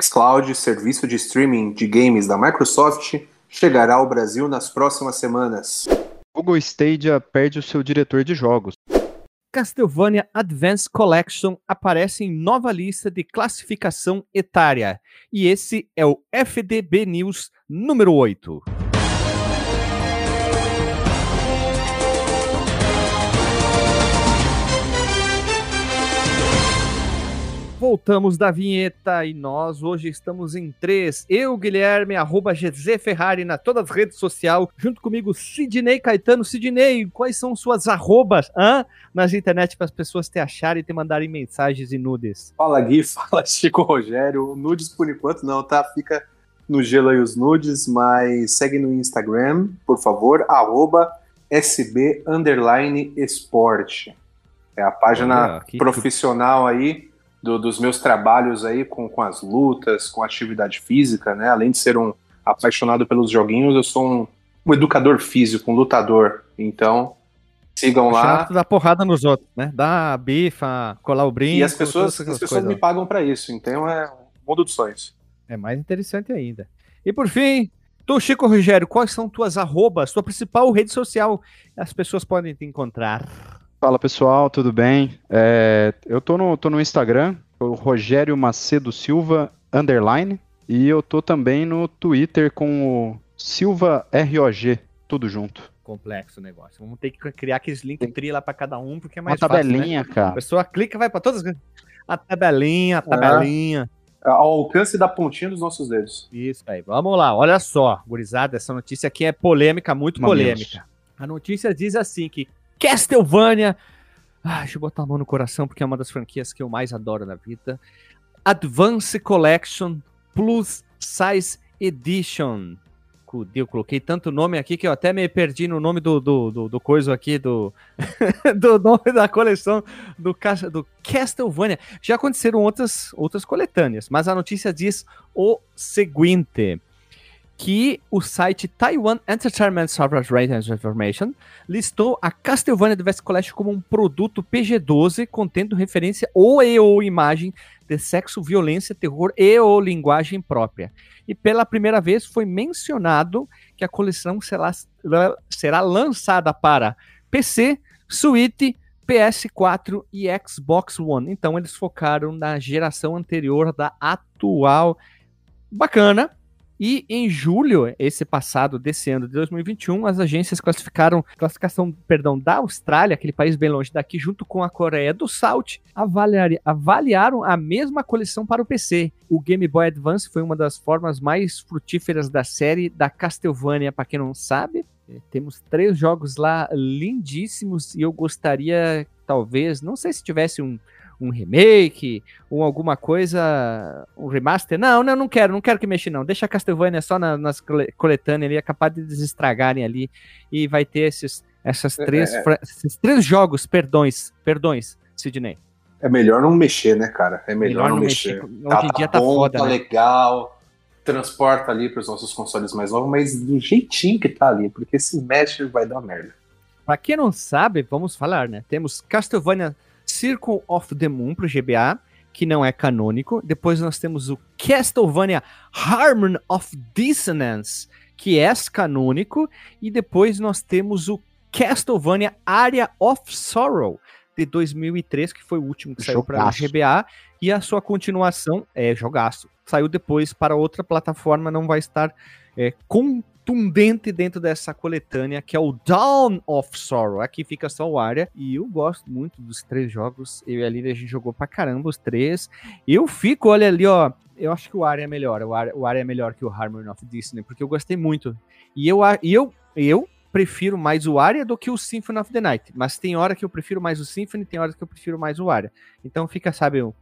xCloud, serviço de streaming de games da Microsoft, chegará ao Brasil nas próximas semanas. Google Stadia perde o seu diretor de jogos. Castlevania Advance Collection aparece em nova lista de classificação etária. E esse é o FDB News número 8. Voltamos da vinheta e nós hoje estamos em três. Eu, Guilherme, arroba GZ Ferrari na todas as redes sociais, junto comigo Sidney Caetano. Sidney, quais são suas arrobas hã? nas internet para as pessoas te acharem e te mandarem mensagens e nudes? Fala Gui, fala Chico Rogério. Nudes por enquanto não, tá? Fica no gelo aí os nudes, mas segue no Instagram, por favor, arroba SB Underline Esporte. É a página Olha, que- profissional aí do- dos meus trabalhos aí com, com as lutas, com atividade física, né? Além de ser um apaixonado pelos joguinhos, eu sou um, um educador físico, um lutador. Então, sigam lá. Dar porrada nos outros, né? Dar bifa, colar o brinco. E as pessoas, as pessoas coisas. me pagam para isso, então é um mundo dos sonhos. É mais interessante ainda. E por fim, tu, Chico Rogério, quais são tuas arrobas, tua principal rede social? As pessoas podem te encontrar. Fala pessoal, tudo bem? É, eu tô no, tô no Instagram, o Rogério Macedo Silva underline, e eu tô também no Twitter com o Silva ROG, tudo junto. Complexo o negócio. Vamos ter que criar aqueles links tri lá pra cada um, porque é Uma mais fácil, né? tabelinha, A cara. pessoa clica, vai pra todas as... A tabelinha, a tabelinha. Ao alcance da pontinha dos nossos dedos. Isso aí. Vamos lá. Olha só, gurizada, essa notícia aqui é polêmica, muito Mamilos. polêmica. A notícia diz assim que Castlevania... Ah, deixa eu botar a mão no coração, porque é uma das franquias que eu mais adoro na vida. Advance Collection Plus Size Edition. Eu coloquei tanto nome aqui que eu até me perdi no nome do, do, do, do coisa aqui, do, do nome da coleção do, do Castlevania. Já aconteceram outras, outras coletâneas, mas a notícia diz o seguinte: que o site Taiwan Entertainment Software Ratings Information listou a Castlevania Advance Collection como um produto PG-12 contendo referência ou e ou imagem de sexo, violência, terror e ou linguagem própria. E pela primeira vez foi mencionado que a coleção será, será lançada para PC, Switch, PS4 e Xbox One. Então eles focaram na geração anterior da atual. Bacana. E em julho, esse passado desse ano de 2021, as agências classificaram classificação, perdão, da Austrália, aquele país bem longe daqui, junto com a Coreia do South, avaliari- avaliaram a mesma coleção para o PC. O Game Boy Advance foi uma das formas mais frutíferas da série da Castlevania, para quem não sabe. É, Temos três jogos lá lindíssimos e eu gostaria, talvez, não sei se tivesse um, um remake ou alguma coisa, um remaster. Não, não, não quero, não quero que mexa não. Deixa a Castlevania só na- nas cole- coletâneas ali, é capaz de eles estragarem ali e vai ter esses, essas três, É. esses três jogos, perdões, perdões, Sidney. É melhor não mexer, né, cara? É melhor, não mexer. Hoje em dia tá bom, foda, tá né? legal, transporta ali para os nossos consoles mais novos, mas do jeitinho que tá ali, porque se mexe vai dar merda. Pra quem não sabe, vamos falar, né? Temos Castlevania Circle of the Moon pro GBA, que não é canônico. Depois nós temos o Castlevania Harmony of Dissonance, que é canônico. E depois nós temos o Castlevania Area of Sorrow, de 2003, que foi o último que saiu para. GBA. E a sua continuação é jogaço. Saiu depois para outra plataforma, não vai estar é, contundente dentro dessa coletânea, que é o Dawn of Sorrow. Aqui fica só o área. E eu gosto muito dos três jogos. Eu e a Lívia, a gente jogou pra caramba os três. Eu fico, olha ali, ó. Eu acho que o área é melhor. O área, o área é melhor que o Harmony of Disney, porque eu gostei muito. E eu, e eu, eu prefiro mais o área do que o Symphony of the Night. Mas tem hora que eu prefiro mais o Symphony, tem horas que eu prefiro mais o área. Então fica, sabe, o.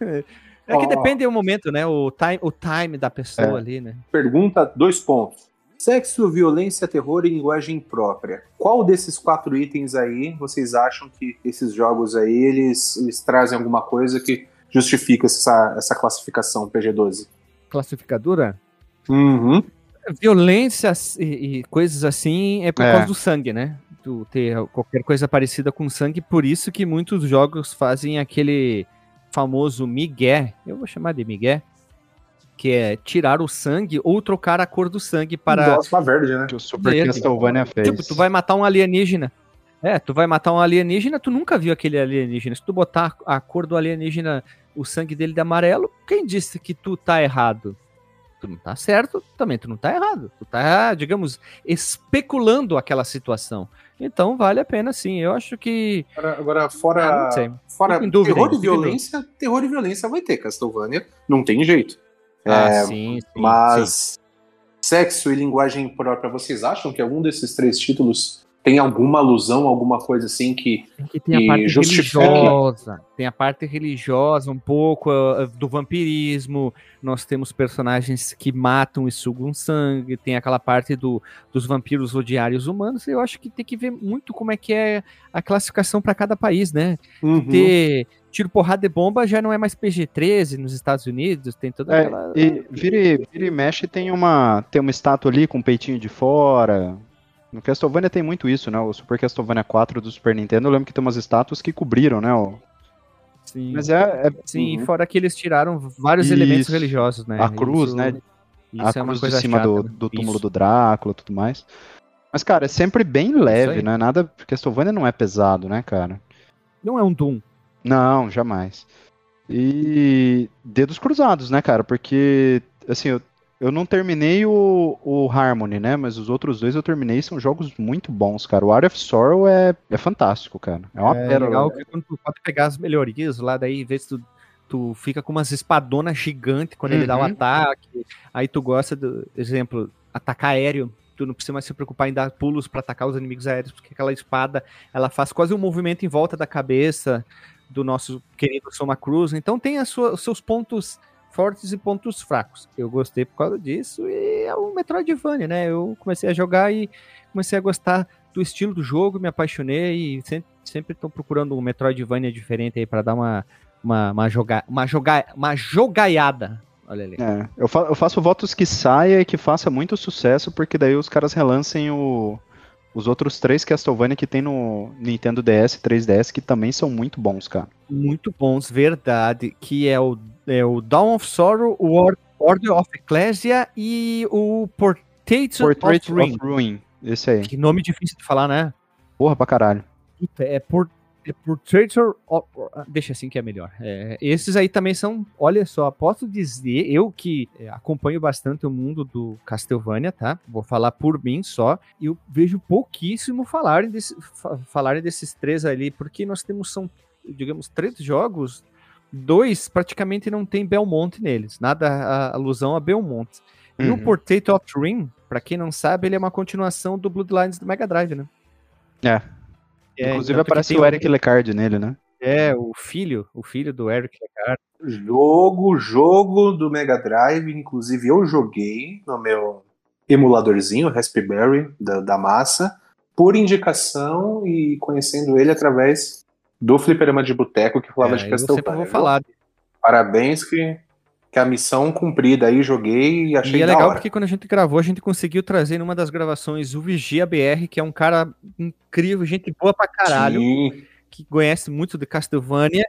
É que Ó. depende do momento, né? O time, o time da pessoa É. ali, né? Pergunta, dois pontos. Sexo, violência, terror e linguagem própria. Qual desses quatro itens aí vocês acham que esses jogos aí, eles, eles trazem alguma coisa que justifica essa, essa classificação PG-12? Classificadora? Uhum. Violência e, e coisas assim é por É. causa do sangue, né? Tu ter qualquer coisa parecida com sangue, por isso que muitos jogos fazem aquele famoso Miguel, eu vou chamar de Miguel, que é tirar o sangue ou trocar a cor do sangue para. Nossa, verde, né? Que o Super Castlevania fez. Tipo, tu vai matar um alienígena. É, tu vai matar um alienígena, tu nunca viu aquele alienígena. Se tu botar a cor do alienígena, o sangue dele de amarelo, quem disse que tu tá errado? Tu não tá certo, também tu não tá errado. Tu tá, digamos, especulando aquela situação. Então vale a pena sim. Eu acho que. Agora, agora fora. Ah, sei. fora dúvida terror e violência, terror e violência vai ter, Castlevania. Não tem jeito. Ah, É, sim, sim, sim. Mas sexo e linguagem própria, vocês acham que algum desses três títulos tem alguma alusão, alguma coisa assim que. Tem que tem a e parte religiosa. Tem a parte religiosa, um pouco ah, do vampirismo. Nós temos personagens que matam e sugam sangue. Tem aquela parte do, dos vampiros odiários humanos. Eu acho que tem que ver muito como é que é a classificação para cada país, né? Uhum. Ter tiro, porrada e bomba já não é mais PG-13 nos Estados Unidos. Tem toda É, aquela. e vira, e- vira e mexe tem uma, tem uma estátua ali com o peitinho de fora. No Castlevania tem muito isso, né? O Super Castlevania 4 do Super Nintendo, eu lembro que tem umas estátuas que cobriram, né? o- Sim, Mas é, é sim Uhum. fora que eles tiraram vários Isso. elementos religiosos, né? a cruz, Isso- né? Isso a é cruz de coisa cima chata, do, do túmulo do Drácula e tudo mais. Mas, cara, é sempre bem leve, né? Nada. Castlevania não é pesado, né, cara? Não é um Doom. Não, jamais. E dedos cruzados, né, cara? Porque, assim, eu, eu não terminei o, o Harmony, né? Mas os outros dois eu terminei, são jogos muito bons, cara. O Art of Sorrow é, é fantástico, cara. É uma É pérola. legal que quando tu pode pegar as melhorias lá, daí, vê se tu, tu fica com umas espadonas gigantes quando ele dá o Uhum. ataque. Aí tu gosta do, exemplo, atacar aéreo. Tu não precisa mais se preocupar em dar pulos pra atacar os inimigos aéreos, porque aquela espada, ela faz quase um movimento em volta da cabeça do nosso querido Soma Cruz. Então tem sua- os seus pontos fortes e pontos fracos. Eu gostei por causa disso e é o Metroidvania, né? Eu comecei a jogar e comecei a gostar do estilo do jogo, me apaixonei e sempre, sempre tô procurando um Metroidvania diferente aí pra dar uma uma uma joga, uma joga, uma jogaiada. Olha ali. É, eu, fa- eu faço votos que saia e que faça muito sucesso, porque daí os caras relancem o, os outros três Castlevania que tem no Nintendo DS, 3DS, que também são muito bons, cara. Muito bons, verdade, que é o é o Dawn of Sorrow, o Or- Order of Ecclesia e o Portrait, Portrait of Ruin. of Ruin. Esse aí. Que nome difícil de falar, né? Porra pra caralho. Puta, é, por, é Portraitor of- Deixa assim que é melhor. É, esses aí também são. Olha só, posso dizer, eu que é, acompanho bastante o mundo do Castlevania, tá? Vou falar por mim só. E eu vejo pouquíssimo falarem, desse, fa- falarem desses três ali, porque nós temos, são, digamos, três jogos. Dois praticamente não tem Belmont neles, nada a- alusão a Belmont. E o Uhum. Portrait of Ring, pra quem não sabe, ele é uma continuação do Bloodlines do Mega Drive, né? É. É, Inclusive que aparece o Eric Lecard nele, né? É, o filho, o filho do Eric Lecard. Jogo, jogo do Mega Drive, inclusive eu joguei no meu emuladorzinho, Raspberry, da, da massa, por indicação e conhecendo ele através do fliperama de boteco que falava É, de eu sempre Castlevania. vou viu? falar. Parabéns que, que a missão cumprida aí, joguei e achei E é legal hora. porque quando a gente gravou, a gente conseguiu trazer numa das gravações o Vigia BR, que é um cara incrível, gente boa pra caralho, Sim, que conhece muito de Castlevania.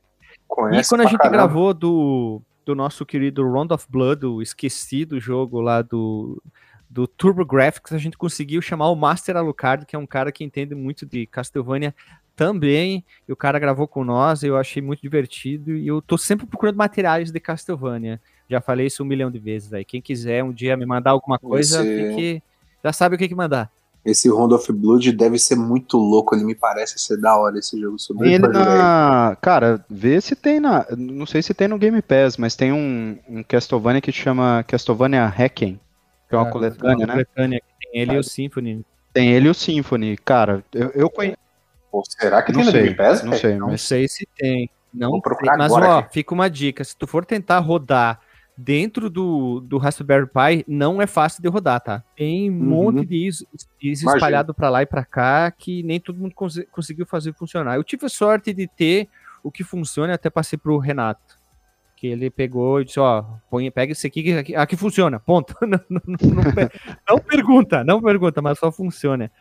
conhece e quando a gente caramba. gravou do, do nosso querido Round of Blood, o esquecido jogo lá do, do Turbo Graphics, a gente conseguiu chamar o Master Alucard, que é um cara que entende muito de Castlevania também. E o cara gravou com nós, eu achei muito divertido. E eu tô sempre procurando materiais de Castlevania. Já falei isso um milhão de vezes aí. Quem quiser um dia me mandar alguma coisa, Esse- fique- já sabe o que, que mandar. Esse Round of Blood deve ser muito louco, ele me parece ser da hora esse jogo. Doido ele na. Cara, vê se tem na. Não sei se tem no Game Pass, mas tem um, um Castlevania que chama Castlevania Hacken, que é uma Ah, coletânea, né? coletânea que tem ele e o Symphony. Tem ele e o Symphony. Cara, eu, eu conheço. Pô, será que Não tem no sei, Game Pass? não sei, Não mas. sei se tem. Não Vou procurar Mas agora ó, aqui. fica uma dica. Se tu for tentar rodar dentro do, do Raspberry Pi, não é fácil de rodar, tá? Tem um Uhum. monte de ISO, ISO espalhado pra lá e pra cá que nem todo mundo cons- conseguiu fazer funcionar. Eu tive a sorte de ter o que funciona, até passei pro Renato. Que ele pegou e disse, ó, põe, pega esse aqui, que aqui, aqui funciona, ponto. Não, não- não- não não pergunta, não pergunta, mas só funciona.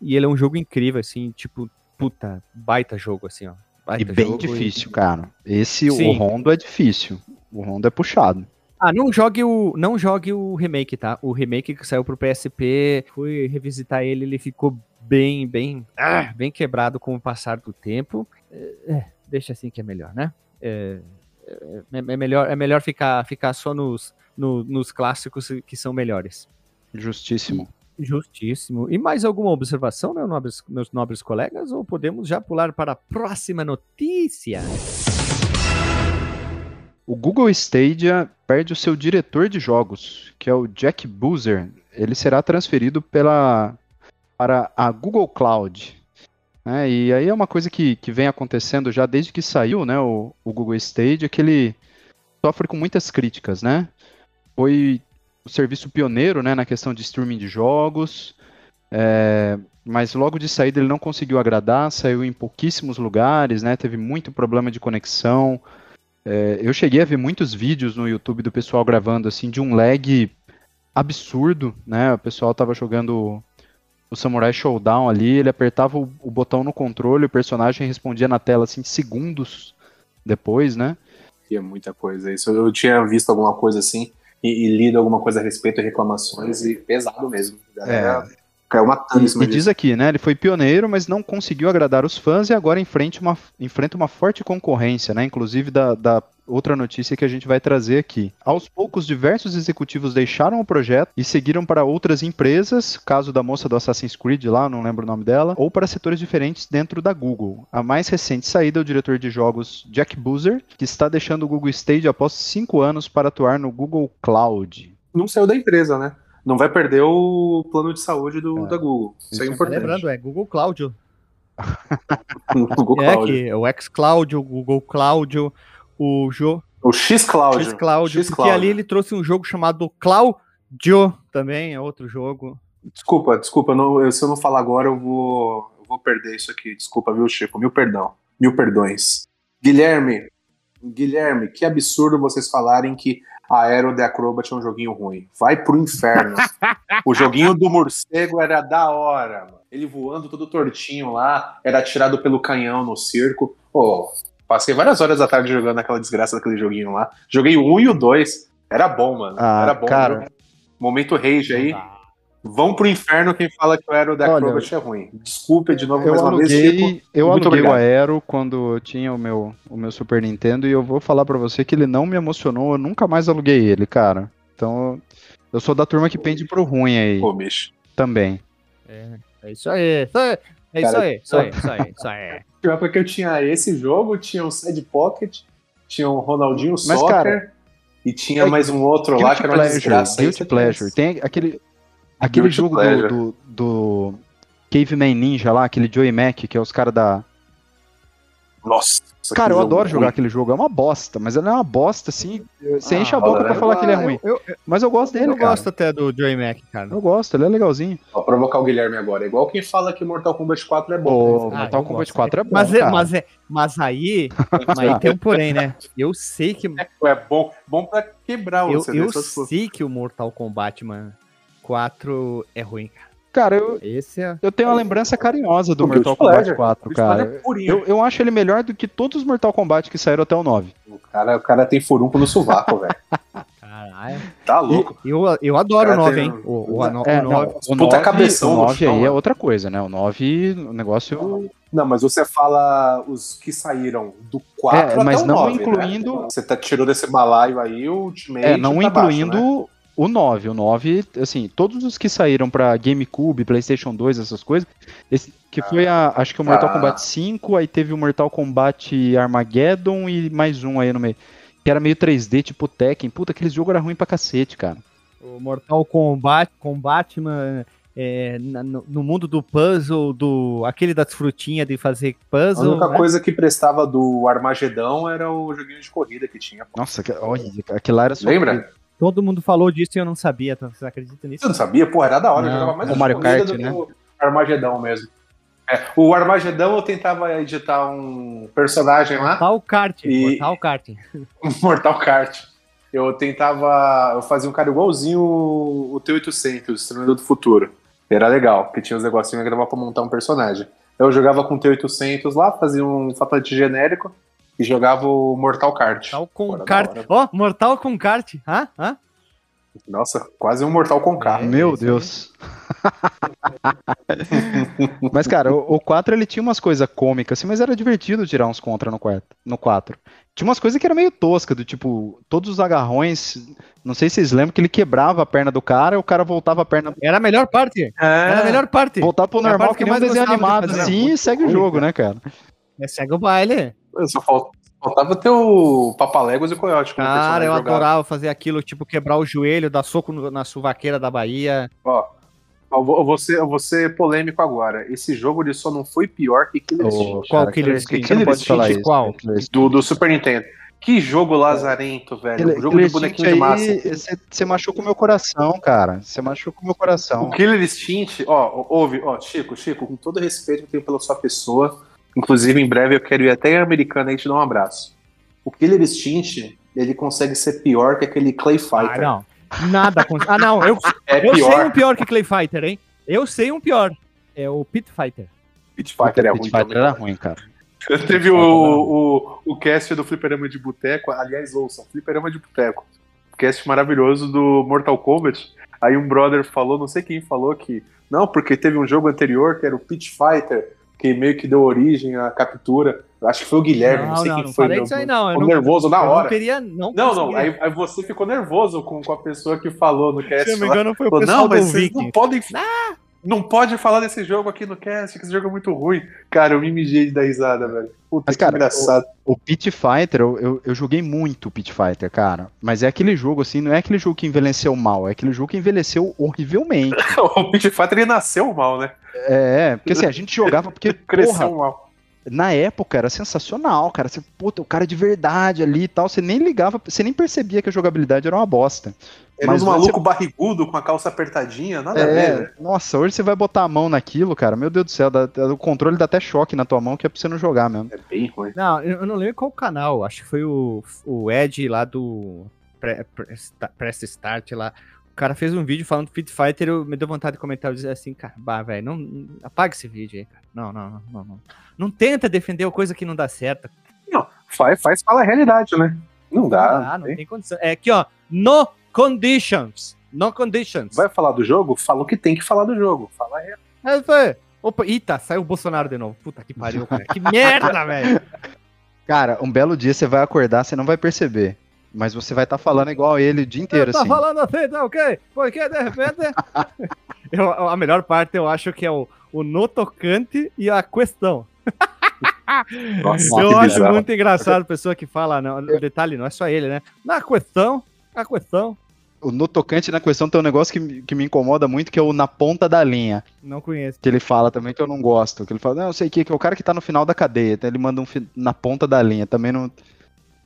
E ele é um jogo incrível, assim, tipo, puta, baita jogo, assim, ó. e bem difícil, e... cara. Esse, Sim. o Rondo é difícil. O Rondo é puxado. Ah, não jogue o, não jogue o remake, tá? O remake que saiu pro PSP, fui revisitar ele, ele ficou bem, bem, ah, bem quebrado com o passar do tempo. É, é deixa assim que é melhor, né? É, é, é, melhor, é melhor ficar, ficar só nos, no, nos clássicos que são melhores. Justíssimo. Justíssimo. E mais alguma observação, nobres, meus nobres colegas? Ou podemos já pular para a próxima notícia? O Google Stadia perde o seu diretor de jogos, que é o Jack Boozer. Ele será transferido pela, para a Google Cloud. É, e aí é uma coisa que, que vem acontecendo já desde que saiu né, o, o Google Stadia, que ele sofre com muitas críticas, né? Foi o serviço pioneiro né, na questão de streaming de jogos, é, mas logo de saída ele não conseguiu agradar, saiu em pouquíssimos lugares, né, teve muito problema de conexão. É, eu cheguei a ver muitos vídeos no YouTube do pessoal gravando assim de um lag absurdo, né? O pessoal estava jogando o Samurai Showdown ali, ele apertava o, o botão no controle, o personagem respondia na tela assim segundos depois, né? E é muita coisa isso. Eu tinha visto alguma coisa assim e, e lido alguma coisa a respeito de reclamações e pesado mesmo. É. Caiu matando e, e diz aqui, né? Ele foi pioneiro, mas não conseguiu agradar os fãs e agora enfrenta uma, enfrenta uma forte concorrência, né? Inclusive da, da outra notícia que a gente vai trazer aqui. Aos poucos, diversos executivos deixaram o projeto e seguiram para outras empresas, caso da moça do Assassin's Creed lá, não lembro o nome dela, ou para setores diferentes dentro da Google. A mais recente saída é o diretor de jogos Jack Boozer, que está deixando o Google Stage após cinco anos para atuar no Google Cloud. Não saiu da empresa, né? Não vai perder o plano de saúde do, é. da Google. Isso, Isso é importante. Lembrando, é Google Cloud. Google é Cloud. que o xCloud, o Google Cloud, o jo... O X-Cloud. X-Cloud, porque ali ele trouxe um jogo chamado Claudio também, é outro jogo. Desculpa, desculpa, não, se eu não falar agora eu vou, eu vou perder isso aqui. Desculpa, viu, Chico? Mil perdão. Mil perdões. Guilherme, Guilherme, que absurdo vocês falarem que a Aero The Acrobat é um joguinho ruim. Vai pro inferno. o joguinho do morcego era da hora, mano. Ele voando todo tortinho lá, era atirado pelo canhão no circo. Pô, Passei várias horas da tarde jogando aquela desgraça daquele joguinho lá. Joguei o 1 e o 2. Era bom, mano. Ah, era bom. Cara. Momento rage aí. Vão pro inferno quem fala que o Aero da Acrobat é ruim. Desculpa de novo eu mais uma aluguei, vez. Chico. Eu aluguei obrigado. o Aero quando eu tinha o meu, o meu Super Nintendo e eu vou falar para você que ele não me emocionou. Eu nunca mais aluguei ele, cara. Então, eu sou da turma que pende pro ruim aí. Pô, bicho. Também. É, é isso aí. É isso aí, isso aí, isso aí, isso aí. Pior porque eu tinha esse jogo, tinha o Side Pocket, tinha o Ronaldinho Mas, Soccer cara, e tinha é, mais um outro lá que era uma desgraça. Guilty Pleasure. Tem aquele, aquele jogo do, do, do Caveman Ninja lá, aquele Joey Mac, que é os caras da nossa. Cara, eu adoro jogar aquele jogo. É uma bosta, mas ele é uma bosta, assim. Você ah, enche a boca pra falar que ele é ruim. Eu, eu, mas eu gosto dele, eu cara. Eu gosto até do Joy Mac, cara. Eu gosto, ele é legalzinho. Vou provocar o Guilherme agora. Igual quem fala que Mortal Kombat 4 é bom. Oh, ah, Mortal Kombat 4 é bom. Mas, é, mas, é, mas aí, mas aí tem um porém, né? Eu sei que. É, é bom, bom pra quebrar o Eu, eu sei que o Mortal Kombat, mano, 4 é ruim, cara. Cara, eu, Esse é... eu tenho uma lembrança carinhosa do Mortal Kombat 4, cara. É eu, eu acho ele melhor do que todos os Mortal Kombat que saíram até o 9. O cara, o cara tem furunco no sovaco, velho. Caralho. Tá louco. E, eu, eu adoro o 9, tem... hein? O, o, o, é, o 9. o puta 9, cabeção. O 9 aí é outra coisa, né? O 9, o negócio. Não, mas você fala os que saíram do 4 é, mas até não 9, incluindo. Né? Você tá, tirou desse balaio aí o Ultimate. É, não incluindo baixo, né? O 9. O 9, assim, todos os que saíram pra GameCube, PlayStation 2, essas coisas, esse, que foi a, acho que o Mortal ah. Kombat 5, aí teve o Mortal Kombat Armageddon e mais um aí no meio. Que era meio 3D, tipo Tekken. Puta, aquele jogo era ruim pra cacete, cara. O Mortal Kombat, Kombat é, no, no, mundo do puzzle, do aquele das frutinhas de fazer puzzle. A única né? coisa que prestava do Armagedão era o joguinho de corrida que tinha. Nossa, olha, aquilo lá era só. Lembra? Todo mundo falou disso e eu não sabia. Então, você acredita nisso? Você não sabia? Pô, era da hora. Não, eu jogava mais o Mario Kart, né? O Armagedão mesmo. É, o Armagedão eu tentava editar um personagem lá. Mortal Kart. E... Mortal Kart. Mortal Kart. Eu tentava. Eu fazia um cara igualzinho o T-800, o Exterminador do Futuro. Era legal, porque tinha uns negocinhos que dava pra montar um personagem. Eu jogava com T800 lá, fazia um fatality genérico e jogava o Mortal Kart. Mortal com kart. Ó, Mortal com kart. Hã? Hã? Nossa, quase um Mortal com É. carro. Meu. Deus. mas, cara, o, o 4 ele tinha umas coisas cômicas, assim, mas era divertido tirar uns contra no 4. No 4. Tinha umas coisas que era meio tosca, do tipo, todos os agarrões. Não sei se vocês lembram que ele quebrava a perna do cara, o cara voltava a perna. Era a melhor parte. Era a melhor parte. Voltava pro É normal, que mais desenho de animado, fazer. assim, e segue o jogo, né, cara? É, segue o baile. Só fal- faltava ter o Papaléguas e o Coyote como Cara, eu adorava fazer aquilo, tipo, quebrar o joelho, dar soco na suvaqueira da Bahia. Ó, eu vou, ser, eu vou ser polêmico agora. Esse jogo ele só não foi pior que Killer Instinct. Qual Killer Instinct? Killer falar Instinct, isso. qual? Do, do Super Nintendo. Que jogo lazarento, velho. Killer, jogo Killer de bonequinho Instinct de massa. você- o meu coração, cara. Você machuca o meu coração. O Killer Instinct, ó, ouve, ó, Chico, Chico, com todo respeito que eu tenho pela sua pessoa, inclusive em breve eu quero ir até em Americana e te dar um abraço. O Killer Instinct, ele consegue ser pior que aquele Clay Ah, Fighter. não. Nada com... Ah, não. Eu, é eu sei pior. um pior que Clay Fighter, hein? Eu sei um pior. É o Pit Fighter. Pit Fighter é Pit ruim Fighter também. era ruim, cara. Teve o, o, o cast do Fliperama de Boteco, aliás, ouçam, Fliperama de Boteco. Cast maravilhoso do Mortal Kombat. Aí um brother falou, não sei quem falou, que não, porque teve um jogo anterior que era o Pit Fighter, que meio que deu origem à captura. Acho que foi o Guilherme, não, sei quem não foi. falei meu- disso aí, não. Eu ficou não, nervoso na eu hora. não queria, não Não, não, aí, aí você ficou nervoso com, com a pessoa que falou no cast. Se eu não me engano, foi o Falou, pessoal não, mas do vocês não podem. Não pode falar desse jogo aqui no cast, que esse jogo é muito ruim. Cara, eu me mijei de dar risada, velho. Puta Mas, que cara, engraçado. O Pit Fighter, eu, eu, eu joguei muito Pit Fighter, cara. Mas é aquele jogo, assim, não é aquele jogo que envelheceu mal, é aquele jogo que envelheceu horrivelmente. o Pit Fighter ele nasceu mal, né? É, porque assim, a gente jogava porque, Cresceu porra, mal. na época era sensacional, cara. Você, puta, o cara de verdade ali e tal, você nem ligava, você nem percebia que a jogabilidade era uma bosta. Era Mas um você- maluco barrigudo com a calça apertadinha, nada a ver, É, velho. nossa, hoje você vai botar a mão naquilo, cara, meu Deus do céu, dá- o controle dá até choque na tua mão que é pra você não jogar mesmo. É bem ruim. Não, eu não lembro qual canal. Acho que foi o, o Ed lá do Pre- Pre- Press Start lá. O cara fez um vídeo falando do Pit Fighter. Eu me deu vontade de comentar e dizer assim, cara, bah, velho, não, não- apaga esse vídeo aí, cara. Não, não, não, não, não. Não tenta defender a coisa que não dá certo. Não, faz, faz fala a realidade, né? Não dá. Ah, não tem. tem condição. É aqui, ó. No conditions. No conditions. Vai falar do jogo? Fala o que tem que falar do jogo. Fala a realidade. Opa, eita, saiu o Bolsonaro de novo. Puta que pariu, cara. Que merda, velho. Cara, um belo dia você vai acordar, você não vai perceber. Mas você vai estar falando igual ele o dia inteiro, tá assim. falando assim, tá ok? Porque de repente. Eu- a melhor parte eu acho que é o, o no tocante e a questão. Nossa, eu acho bizarro. muito engraçado a pessoa que fala, não, o detalhe não é só ele, né? Na questão, a questão, O no tocante na questão tem um negócio que, me- que me incomoda muito, que é o na ponta da linha. não conheço. Que ele fala também que eu não gosto. Que ele fala, não, eu sei que, que é o cara que tá no final da cadeia. Então ele manda um fi- na ponta da linha. Também não,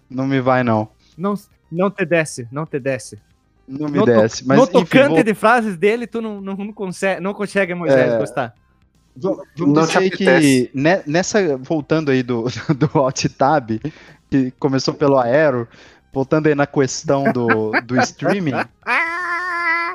não me vai, não. Não, não te desce, não te desce. Não me No, desce. Mas no enfim, tocante vou- de frases dele, tu não, não, não consegue, não consegue Moisés, É. gostar. Vamos vamos Não te dizer que nessa, voltando aí do, do Alt Tab, que começou pelo Aero, voltando aí na questão do, do streaming,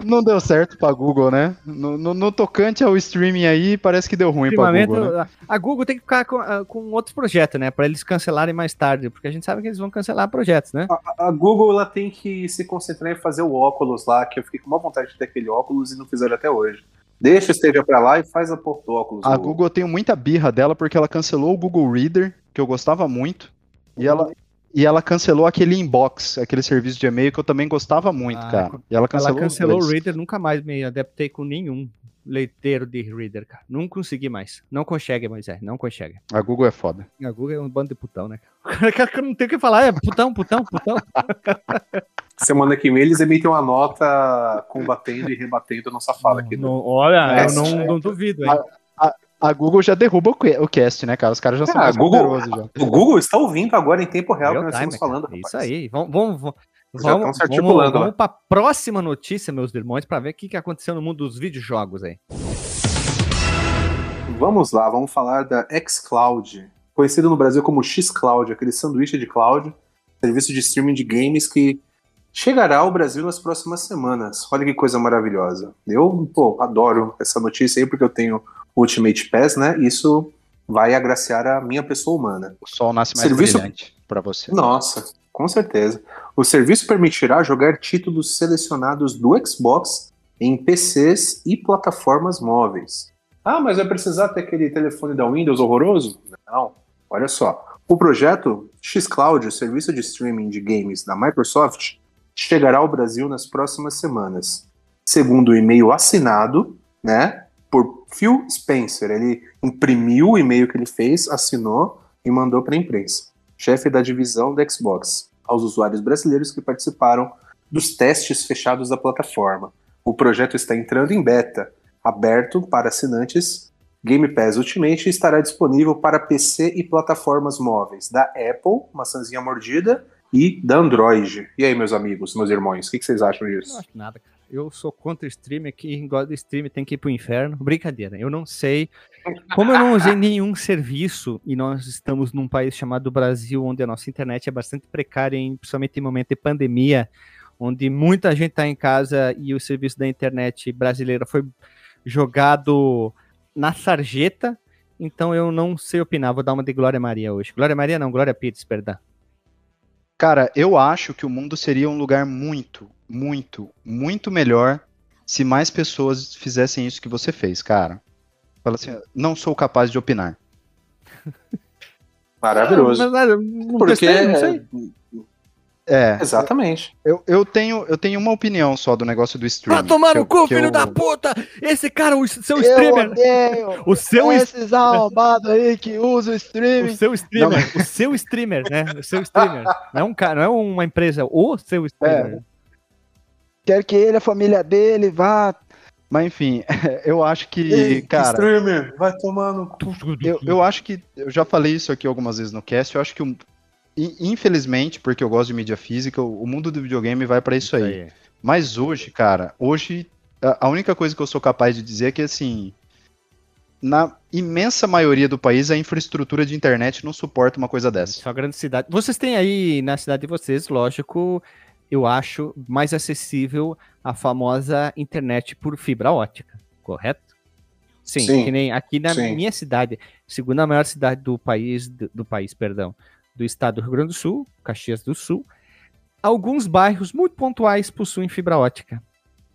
não deu certo pra Google, né? No, no- no tocante ao streaming aí, parece que deu ruim pra Google, né? a- a Google tem que ficar com, ah, com outros projetos, né? Pra eles cancelarem mais tarde, porque a gente sabe que eles vão cancelar projetos, né? A, a Google ela tem que se concentrar em fazer o óculos lá, que eu fiquei com uma vontade de ter aquele óculos e não fizeram até hoje. Deixa o Stadia pra lá e faz a porra do óculos. A Google eu tenho muita birra dela porque ela cancelou o Google Reader, que eu gostava muito, e ela, e ela cancelou aquele inbox, aquele serviço de e-mail que eu também gostava muito, Ah, cara. E ela cancelou, Ela cancelou o. Reader, nunca mais me adaptei com nenhum leiteiro de Reader, cara. Não consegui mais. Não consegue, Moisés, não consegue. A Google é foda. A Google é um bando de putão, né? cara? Cara, que eu não tenho o que falar, é putão, putão, putão. Semana que vem eles emitem uma nota combatendo e rebatendo a nossa fala aqui. Não- olha, É, eu não, é. não duvido, hein? A Google já derruba o, cast, né, cara? Os caras já são Ah, mais Google- já. O Google está ouvindo agora em tempo real o que nós time, estamos falando. cara. rapaz. Isso aí. Vamos, vamos, vamos, vamos, vamos, vamos pra próxima notícia, meus irmãos, pra ver o que, que aconteceu no mundo dos videojogos aí. Vamos lá, vamos falar da xCloud, conhecido no Brasil como xCloud, aquele sanduíche de cloud, serviço de streaming de games que chegará ao Brasil nas próximas semanas. Olha que coisa maravilhosa. Eu, pô, adoro essa notícia aí porque eu tenho Ultimate Pass, né? Isso vai agraciar a minha pessoa humana. O sol nasce mais Serviço- brilhante pra você. Nossa, com certeza. O serviço permitirá jogar títulos selecionados do Xbox em PCs e plataformas móveis. Ah, mas vai precisar ter aquele telefone da Windows horroroso? Não. Olha só. O projeto xCloud, o serviço de streaming de games da Microsoft, chegará ao Brasil nas próximas semanas. Segundo o e-mail assinado, né, por Phil Spencer. Ele imprimiu o e-mail que ele fez, assinou e mandou para a imprensa. Chefe da divisão da Xbox, aos usuários brasileiros que participaram dos testes fechados da plataforma. O projeto está entrando em beta, aberto para assinantes. Game Pass Ultimate estará disponível para PC e plataformas móveis da Apple, maçãzinha mordida, e da Android. E aí, meus amigos, meus irmãos, o que que vocês acham Não disso? acho nada, cara. Eu sou contra streamer, quem gosta de streamer tem que ir pro inferno. Brincadeira, eu não sei. Como eu não usei nenhum serviço e nós estamos num país chamado Brasil, onde a nossa internet é bastante precária, em- principalmente em momento de pandemia, onde muita gente está em casa e o serviço da internet brasileira foi jogado na sarjeta, então eu não sei opinar. Vou dar uma de Glória Maria hoje. Glória Maria não, Glória Pires, perdão. Cara, eu acho que o mundo seria um lugar muito, muito, muito melhor se mais pessoas fizessem isso que você fez, cara. Fala assim, não sou capaz de opinar. Maravilhoso. Mas, mas, não Porque não sei. É, Exatamente. eu, eu tenho, eu tenho uma opinião só do negócio do streaming. Pra tomar no cu, filho eu- da puta! Esse cara, o seu Eu streamer. odeio O seu, es- esses arrombados aí que usam o o streaming. seu streamer. O seu streamer, né? O seu streamer. Não é um cara, não é uma empresa, o seu streamer. Quer que ele, a família dele, vá. Mas enfim, eu acho que, cara, streamer, vai tomar no cu. eu, eu acho que. Eu já falei isso aqui algumas vezes no cast. Eu acho que, o- in- infelizmente, porque eu gosto de mídia física, o mundo do videogame vai pra isso aí. Mas hoje, cara, hoje a a única coisa que eu sou capaz de dizer é que assim, na imensa maioria do país a infraestrutura de internet não suporta uma coisa dessa. Só grande cidade. Vocês têm aí na cidade de vocês, lógico, eu acho mais acessível a famosa internet por fibra ótica, correto? Sim, Sim, que nem aqui na sim. minha cidade, segunda maior cidade do país, do, do país, perdão, do estado do Rio Grande do Sul, Caxias do Sul, alguns bairros muito pontuais possuem fibra ótica.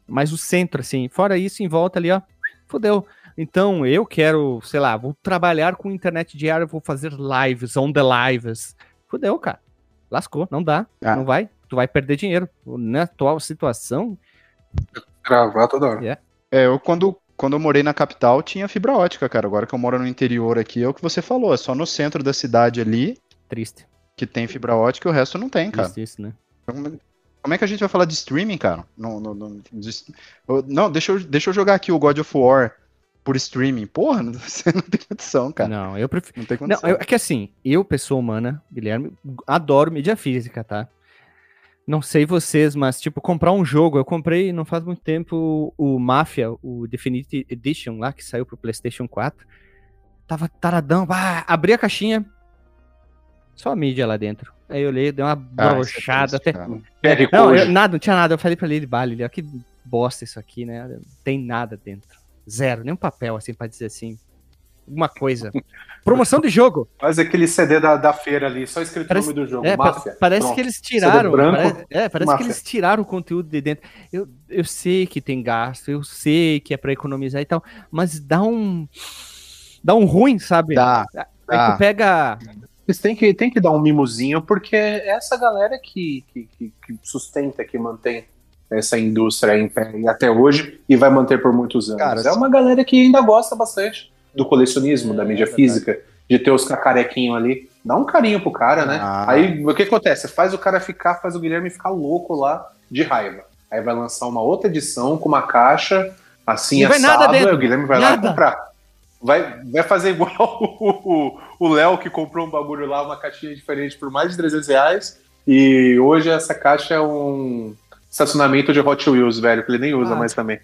Mas o centro, assim, fora isso, em volta ali, ó, fodeu. Então, eu quero, sei lá, vou trabalhar com internet diária, vou fazer lives, on the lives. Fudeu, cara. Lascou, não dá, Ah. não vai. Tu vai perder dinheiro. Na atual situação, Gravar toda hora. É, eu quando, quando eu morei na capital tinha fibra ótica, cara. Agora que eu moro no interior aqui, é o que você falou, é só no centro da cidade ali triste. que tem fibra ótica e o resto não tem, cara. Triste isso, né? Como como é que a gente vai falar de streaming, cara? No- de- eu- não, deixa eu, deixa eu jogar aqui o God of War por streaming. Porra, não- você não tem condição, cara. Não, eu prefiro. Não tem Não, condição. eu- é que assim, eu, pessoa humana, Guilherme, adoro mídia física, tá? Não sei vocês, mas, tipo, comprar um jogo, eu comprei não faz muito tempo o, o Mafia, o Definitive Edition lá, que saiu pro PlayStation 4. Tava taradão, ah, abri a caixinha, só a mídia lá dentro. Aí eu olhei, dei uma Ah, é brochada até. QR Não, eu- nada, não tinha nada. Eu falei pra ele, vale, ele, ó, que bosta isso aqui, né? Não tem nada dentro. Zero, nem um papel, assim, pra dizer assim. Alguma coisa. Promoção de jogo. Faz aquele CD da, da feira ali, só escrito Parece- o nome do jogo, É, Máfia. parece Pronto. que eles tiraram. branco, parece, é, parece máfia. que eles tiraram o conteúdo de dentro. Eu, eu sei que tem gasto, eu sei que é pra economizar e tal, mas dá um. Dá um ruim, sabe? Dá, Aí tu pega. Eles têm que, têm que dar um mimozinho, porque é essa galera que, que, que- sustenta, que mantém essa indústria em pé até hoje e vai manter por muitos anos. Cara, é uma galera que ainda gosta bastante do colecionismo, É, da mídia é física, de ter os cacarequinhos ali. Dá um carinho pro cara, né? Ah. Aí o que acontece? Faz o cara ficar, faz o Guilherme ficar louco lá de raiva. Aí vai lançar uma outra edição com uma caixa assim Não vai assado, nada dentro. aí o Guilherme vai lá Nada. e comprar. Vai, vai fazer igual o- Léo que comprou um bagulho lá, uma caixinha diferente por mais de 300 reais. E hoje essa caixa é um estacionamento de Hot Wheels, velho, que ele nem usa Ah. mais também.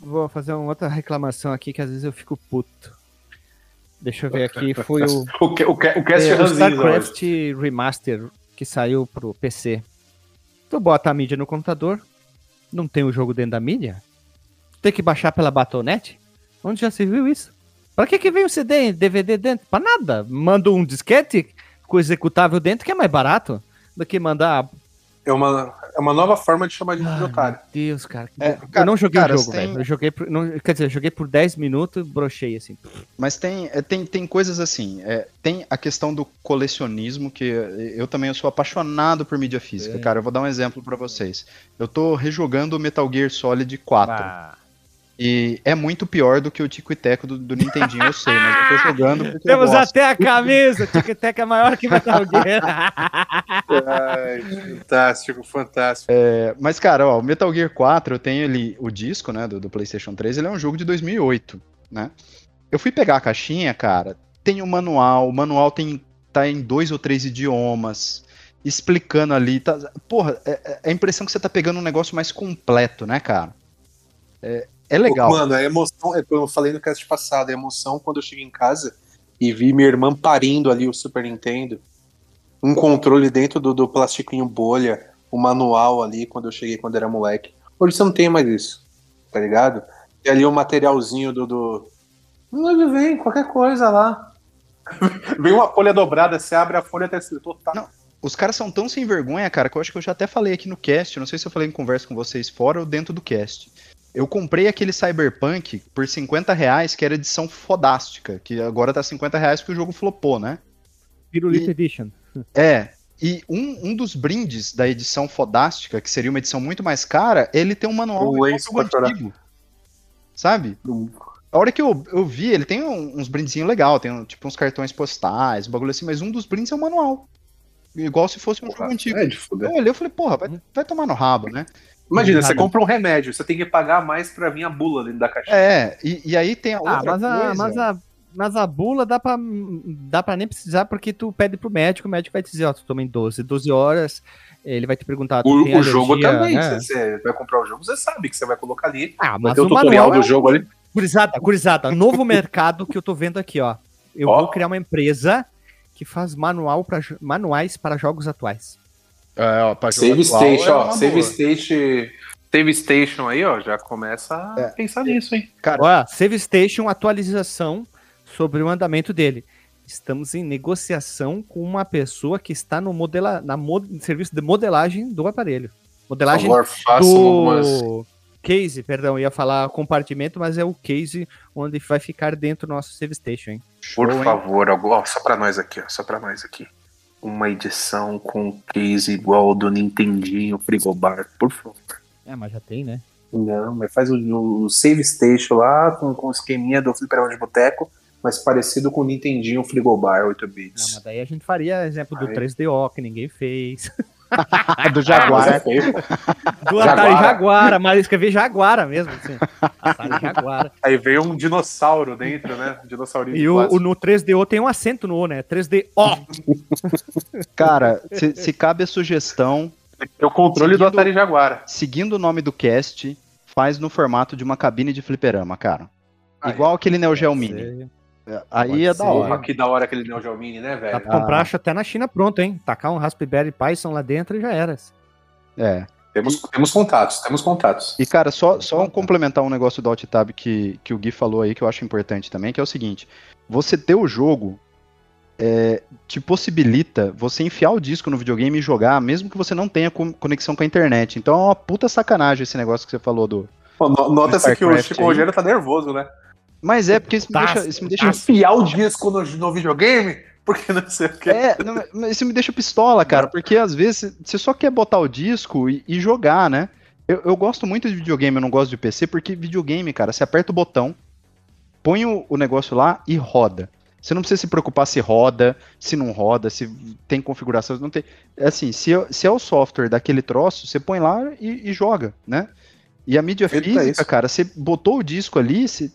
Vou fazer uma outra reclamação aqui que às vezes eu fico puto. Deixa eu ver aqui. Foi o. O, o, o cast É, o ranzinza hoje. StarCraft Remaster que saiu pro PC. Tu bota a mídia no computador, não tem o jogo dentro da mídia? Tem que baixar pela Battle.net? Onde já se viu isso? Pra que que vem o CD DVD dentro? Pra nada. Manda um disquete com executável dentro que é mais barato do que mandar É uma, é uma nova forma de chamar de Ai, otário. Meu Deus, cara. É, cara, eu não joguei cara, o jogo, tem- velho. Eu joguei por, não, quer dizer, eu joguei por 10 minutos e brochei assim. Mas tem, é, tem, tem coisas assim. é, tem a questão do colecionismo, que eu também eu sou apaixonado por mídia física, É. cara. Eu vou dar um exemplo pra vocês. Eu tô rejogando o Metal Gear Solid 4. Ah. E é muito pior do que o Tico e Teco do, do Nintendinho, eu sei, mas eu tô jogando porque eu Temos gosto. até a camisa. Tic Tac é maior que Metal Gear. Ai, fantástico, fantástico. É, mas, cara, ó, o Metal Gear 4, eu tenho ali o disco, né, do, do PlayStation 3, ele é um jogo de 2008, né? Eu fui pegar a caixinha, cara, tem o manual, o manual tem, tá em dois ou três idiomas, explicando ali, tá, porra, é, é a impressão que você tá pegando um negócio mais completo, né, cara? É, é legal. Mano, a emoção, é, eu falei no cast passado, a emoção quando eu cheguei em casa e vi minha irmã parindo ali o Super Nintendo, um controle dentro do, do plastiquinho bolha, o manual ali quando eu cheguei quando era moleque. Hoje você não tem mais isso, tá ligado? E ali o materialzinho do. do... Onde vem? Qualquer coisa lá. vem uma folha dobrada, você abre a folha até escrito tá. Não. Os caras são tão sem vergonha, cara, que eu acho que eu já até falei aqui no cast, não sei se eu falei em conversa com vocês fora ou dentro do cast. Eu comprei aquele Cyberpunk por 50 reais, que era edição fodástica, que agora tá 50 reais porque o jogo flopou, né? Pirulito E- Edition. É, e um, um dos brindes da edição fodástica, que seria uma edição muito mais cara, ele tem um manual O jogo antigo. Sabe? A hora que eu, eu vi, ele tem um- uns brindezinhos legais, tem um- tipo uns cartões postais, um bagulho assim, mas um dos brindes é o manual. Igual se fosse um jogo antigo. É de fuder. Eu olhei e falei, porra, vai, vai tomar no rabo, né? Imagina, você compra um remédio, você tem que pagar mais pra vir a bula dentro da caixinha. É, e, e aí tem a outra Ah, mas a, coisa. mas, a, mas a bula dá pra, dá pra nem precisar, porque tu pede pro médico, o médico vai te dizer, ó, tu toma em 12, 12 horas, ele vai te perguntar, O, tem o jogo também, né? você, vai comprar o jogo, você sabe que você vai colocar ali. Ah, Vai mas ter o o tutorial manual do é jogo ali. Gurizada, gurizada, novo mercado que eu tô vendo aqui, ó. Eu Ó. vou criar uma empresa que faz manual pra, manuais para jogos atuais. É, ó, Save atual Station, é ó. Save boa. Station. Save Station aí, ó, já começa a É. pensar nisso, hein? Cara, Ó, Save Station, atualização sobre o andamento dele. Estamos em negociação com uma pessoa que está no modela, na mod, serviço de modelagem do aparelho. Por Modelagem favor, façam algumas. do case, perdão, ia falar compartimento, mas é o case onde vai ficar dentro do nosso Save Station, hein? Por show, hein? favor, algo- ó, só pra nós aqui, ó, só pra nós aqui. Uma edição com case igual do Nintendinho Frigobar, por favor. É, mas já tem, né? Não, mas faz o, o Save Station lá com, com o esqueminha do Fliperama de Boteco, mas parecido com o Nintendinho Frigobar 8 Não, bits. mas daí a gente faria exemplo do Aí. 3DO, que ninguém fez. do Ah, Jaguar. feio. Do. Atari Jaguara, mas escrever Jaguara mesmo, assim. Atari Jaguara. Aí veio um dinossauro dentro, né? Um dinossaurinho E o, o- no 3DO tem um acento no O, né? 3DO. Cara, se, se cabe a sugestão, É o controle do Seguindo- Atari Jaguara. seguindo o nome do cast, faz no formato de uma cabine de fliperama, cara. Aí. Igual aquele Neo Geo Mini. Aí Pode é da hora. Que da hora aquele Neo Geo Mini, né, Dá velho? pra comprar, acho até na China pronto, hein? Tacar um Raspberry Python lá dentro e já era. É. Temos, temos contatos, temos contatos. E, cara, só, só um complementar um negócio do Alt Tab que, que o Gui falou aí, que eu acho importante também, que é o seguinte: você ter o jogo é, te possibilita você enfiar o disco no videogame e jogar, mesmo que você não tenha co- conexão com a internet. Então é uma puta sacanagem esse negócio que você falou do. Pô, no- Nota-se que o Chico aí. Rogério tá nervoso, né? Mas é, porque isso me Tá, deixa. Isso me deixa Enfiar o disco no, no videogame? Porque não sei o que. É, não, mas isso me deixa pistola, cara, porque às vezes você só quer botar o disco e, e jogar, né? Eu, eu gosto muito de videogame, eu não gosto de PC, porque videogame, cara, você aperta o botão, põe o, o negócio lá e roda. Você não precisa se preocupar se roda, se não roda, se tem configuração, não tem. Assim, se, é- se é o software daquele troço, você põe lá e, e joga, né? E a mídia Eita, física, cara, você botou o disco ali, se,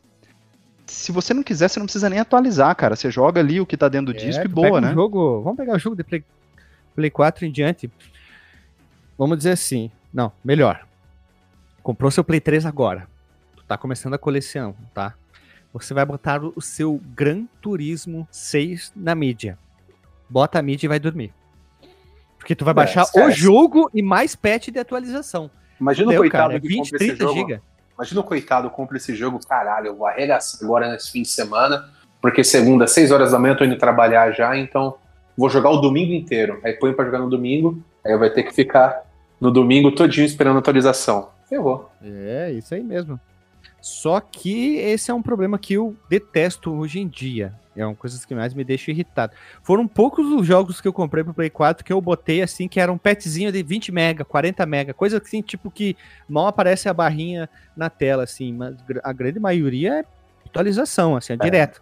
se você não quiser, você não precisa nem atualizar, cara. Você joga ali o que tá dentro do disco É, e tu boa, pega um né? jogo, vamos pegar o jogo de Play, Play 4 em diante. Vamos dizer assim. Não, melhor. Comprou seu Play 3 agora. Tu tá começando a coleção, tá? Você vai botar o seu Gran Turismo 6 na mídia. Bota a mídia e vai dormir. Porque tu vai baixar o esquece. jogo e mais patch de atualização. Imagina o Deu, coitado cara, é que 20, compra esse 30 jogo. GB. Imagina o coitado compra esse jogo, caralho, eu vou arregaçar agora nesse fim de semana, porque segunda, 6 horas da manhã, eu tô indo trabalhar já, então vou jogar o domingo inteiro. Aí põe pra jogar no domingo, aí vai ter que ficar no domingo todinho esperando atualização. Ferrou. É, isso aí mesmo. Só que esse é um problema que eu detesto hoje em dia. É uma coisa que mais me deixa irritado. Foram poucos os jogos que eu comprei pro Play 4 que eu botei assim, que era um petzinho de 20 mega, 40 mega, coisa assim, tipo que mal aparece a barrinha na tela, assim, mas a grande maioria é atualização, assim, é, é. direto.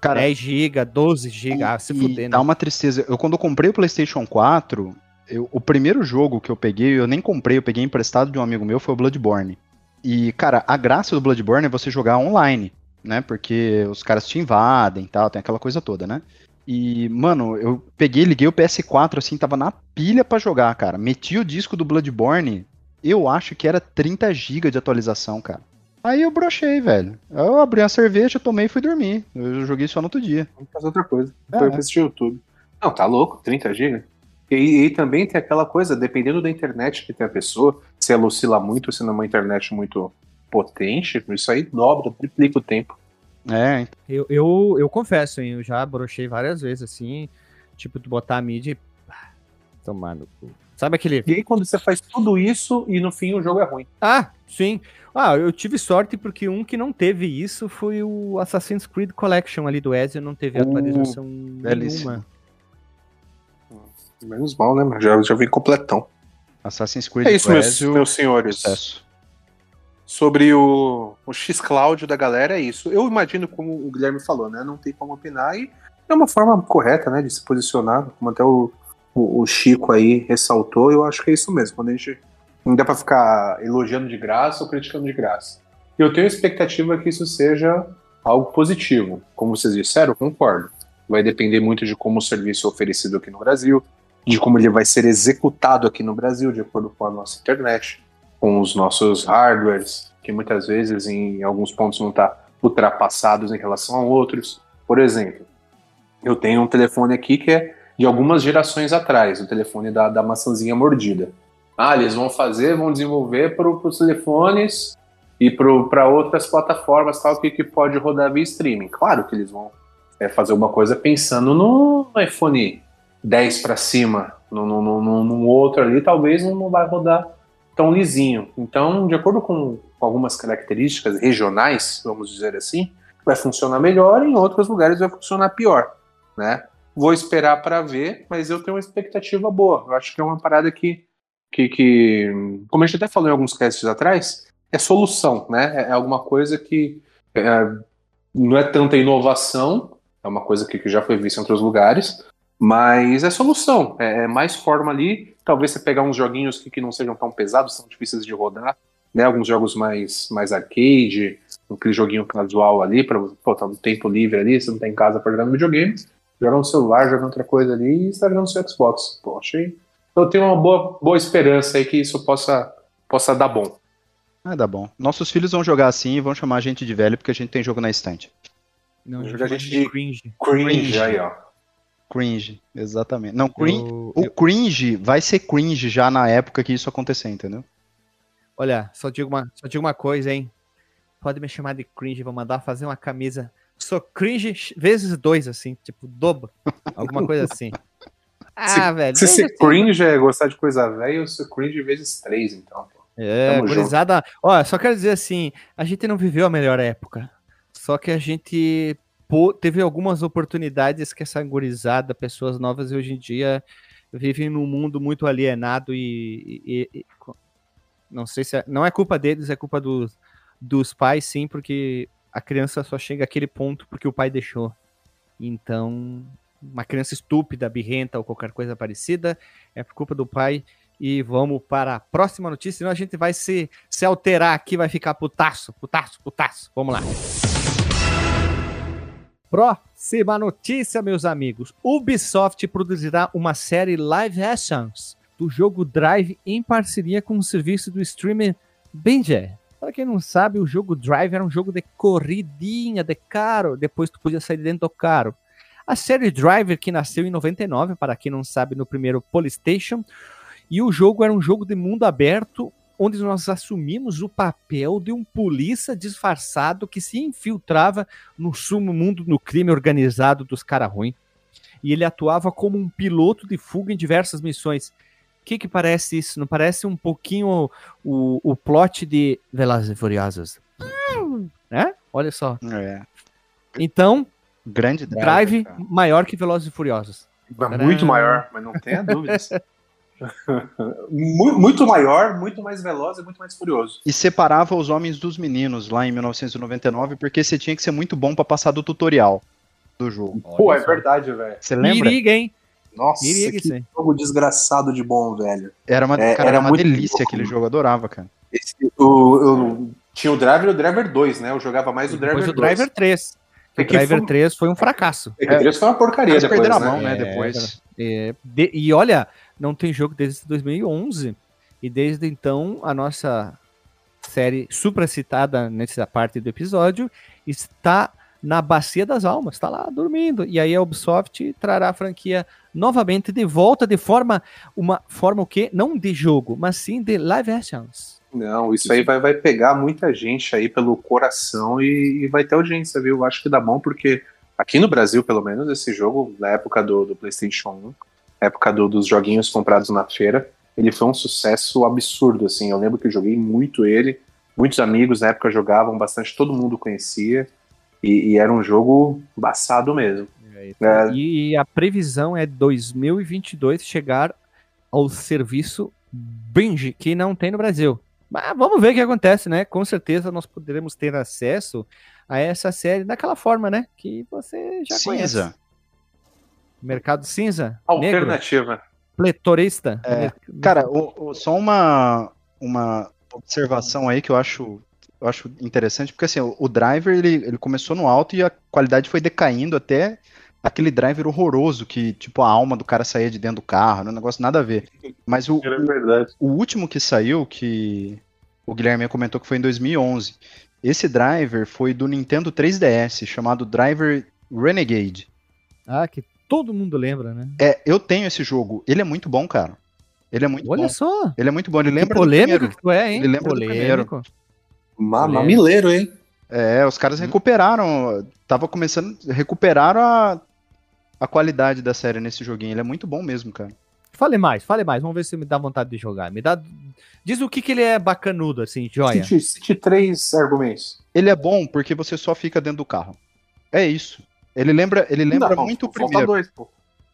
Cara, 10 GB, 12 GB, ah, se fuder, Dá né? uma tristeza. Eu quando eu comprei o PlayStation 4, eu, o primeiro jogo que eu peguei, eu nem comprei, eu peguei emprestado de um amigo meu, foi o Bloodborne. E, cara, a graça do Bloodborne é você jogar online né? Porque os caras te invadem e tal, tem aquela coisa toda, né? E, mano, eu peguei, liguei o PS4, assim, tava na pilha para jogar, cara. Meti o disco do Bloodborne, eu acho que era 30 GB de atualização, cara. Aí eu brochei, velho. Eu abri uma cerveja, tomei e fui dormir. Eu joguei só no outro dia. Vamos fazer outra coisa. É. Foi assistir YouTube. Não, tá louco, 30 GB. E, e, também tem aquela coisa, dependendo da internet que tem a pessoa, se ela oscila muito, se não é uma internet muito potente, isso aí dobra, triplica o tempo. É. Então. Eu, eu, eu confesso, hein, eu já brochei várias vezes assim, tipo, tu botar a mídia e. Tomar no cu. Sabe aquele. E aí, quando você faz tudo isso e no fim o jogo é ruim. Ah, sim. Ah, eu tive sorte porque um que não teve isso foi o Assassin's Creed Collection ali do Ezio, não teve uh, atualização nenhuma. Menos mal, né? Já, já vem completão. Assassin's Creed É isso, meus, meus senhores. Sucesso sobre o, o X-Cloud da galera é isso. Eu imagino, como o Guilherme falou, né? Não tem como opinar e é uma forma correta, né, de se posicionar, como até o, o, o Chico aí ressaltou, eu acho que é isso mesmo. Quando a gente não dá para ficar elogiando de graça ou criticando de graça. Eu tenho expectativa que isso seja algo positivo. Como vocês disseram, concordo. Vai depender muito de como o serviço é oferecido aqui no Brasil, de como ele vai ser executado aqui no Brasil, de acordo com a nossa internet com os nossos hardwares, que muitas vezes em alguns pontos não está ultrapassados em relação a outros. Por exemplo, eu tenho um telefone aqui que é de algumas gerações atrás, o telefone da, da maçãzinha mordida. Ah, eles vão fazer, vão desenvolver para os telefones e para outras plataformas tal que, que pode rodar via streaming. Claro que eles vão é, fazer uma coisa pensando no iPhone 10 para cima, no, no, outro ali, talvez não vai rodar tão lisinho. Então, de acordo com algumas características regionais, vamos dizer assim, vai funcionar melhor, em outros lugares vai funcionar pior, né? Vou esperar para ver, mas eu tenho uma expectativa boa. Eu acho que é uma parada que, que, que como a gente até falou em alguns casts atrás, é solução, né? É alguma coisa que é, não é tanta inovação, é uma coisa que, que já foi vista em outros lugares, mas é solução, é, é, mais forma ali. Talvez você pegar uns joguinhos que, que não sejam tão pesados, são difíceis de rodar, né? Alguns jogos mais, mais arcade, aquele joguinho casual ali, para pô, tá no tempo livre ali, você não tem em casa para jogar no videogame, jogar no celular, jogar outra coisa ali e está jogando no seu Xbox. Pô, achei. Eu tenho uma boa, boa esperança aí que isso possa, possa dar bom. Ah, dá bom. Nossos filhos vão jogar assim e vão chamar a gente de velho porque a gente tem jogo na estante. Não, jogar a gente de cringe. Cringe, cringe. aí, ó. Cringe, exatamente. Não, cringe, eu, o eu... cringe vai ser cringe já na época que isso acontecer, entendeu? Olha, só digo uma, só digo uma coisa, hein? Pode me chamar de cringe, vou mandar fazer uma camisa. Sou cringe vezes dois, assim, tipo, dobro. Alguma coisa assim. Ah, se, velho. Se ser assim, cringe é gostar de coisa velha, eu sou cringe vezes três, então. É, gurizada. Ó, só quero dizer assim, a gente não viveu a melhor época. Só que a gente teve algumas oportunidades que essa gurizada, pessoas novas hoje em dia vivem num mundo muito alienado e, e, e não sei se é, não é culpa deles, é culpa dos, dos pais, sim, porque a criança só chega àquele ponto porque o pai deixou. Então, uma criança estúpida, birrenta ou qualquer coisa parecida é por culpa do pai. E vamos para a próxima notícia, senão a gente vai se, se alterar aqui, vai ficar putaço, putaço, putaço. Vamos lá. Próxima notícia, meus amigos. Ubisoft produzirá uma série live actions do jogo Drive em parceria com o serviço do streamer Binge. Para quem não sabe, o jogo Drive era um jogo de corridinha, de caro, depois tu podia sair dentro do caro. A série Driver, que nasceu em 99, para quem não sabe, no primeiro PlayStation, e o jogo era um jogo de mundo aberto onde nós assumimos o papel de um polícia disfarçado que se infiltrava no sumo mundo no crime organizado dos cara ruim. E ele atuava como um piloto de fuga em diversas missões. O que, que parece isso? Não parece um pouquinho o, o, o plot de Velozes e Furiosos? Hum, né? Olha só. É. Então, Grande drive. Drive maior que Velozes e Furiosos. Muito maior, mas não tenha dúvidas. Mu- muito maior, muito mais veloz e muito mais furioso. E separava os homens dos meninos lá em 1999, porque você tinha que ser muito bom pra passar do tutorial do jogo. Pô, Olha é só. verdade, velho. Você lembra? Iriga, hein? Nossa, Iriga que aí. jogo desgraçado de bom, velho. Era uma, É, cara, era era uma delícia louco, aquele jogo, adorava, cara. Esse- o, eu, tinha o Driver e o Driver 2, né? Eu jogava mais o Driver Depois 2. o Driver 3. O É que Driver foi- 3 foi um fracasso. É o 3 foi uma porcaria Eles depois, perderam né? a mão, né, É, depois. É, de- e olha, não tem jogo desde 2011. E desde então, a nossa série supracitada nessa parte do episódio está na bacia das almas, está lá dormindo. E aí a Ubisoft trará a franquia novamente de volta de forma uma forma o quê? Não de jogo, mas sim de live actions. Não, isso aí vai, vai pegar muita gente aí pelo coração e, e vai ter audiência, viu? Acho que dá bom, porque aqui no Brasil, pelo menos, esse jogo, na época do, do PlayStation 1, época do- dos joguinhos comprados na feira, ele foi um sucesso absurdo, assim. Eu lembro que eu joguei muito ele, muitos amigos na época jogavam bastante, todo mundo conhecia, e, e era um jogo embaçado mesmo. É. E a previsão é 2022 chegar ao serviço Binge, que não tem no Brasil. Mas vamos ver o que acontece, né? Com certeza nós poderemos ter acesso a essa série daquela forma, né? Que você já conhece. Mercado cinza, negro, Alternativa. pletorista. É. Cara, o- o- só uma, uma observação aí que eu acho, eu acho interessante, porque assim, o, o driver ele, ele começou no alto e a qualidade foi decaindo até aquele driver horroroso que, tipo, a alma do cara saía de dentro do carro, era um negócio nada a ver. Mas o, verdade. o último que saiu, que o Guilherme comentou que foi em 2011, esse driver foi do Nintendo 3DS, chamado Driver Renegade. Ah, que todo mundo lembra, né? É, eu tenho esse jogo, ele é muito bom, cara. Ele é muito Olha bom. só. Ele é muito bom, ele Que lembra do polêmico primeiro. que tu é, hein? Ele lembra do polêmico. Ma- Polêmico. Mamileiro, hein? É, os caras recuperaram, tava começando, recuperaram a, a qualidade da série nesse joguinho. Ele é muito bom mesmo, cara. Fale mais, fale mais. Vamos ver se me dá vontade de jogar. Me dá. Diz o que, que ele é bacanudo, assim, joia. Cite, cite três argumentos. Ele é bom porque você só fica dentro do carro. É isso. Ele lembra, ele lembra Não, muito o primeiro. dois, pô.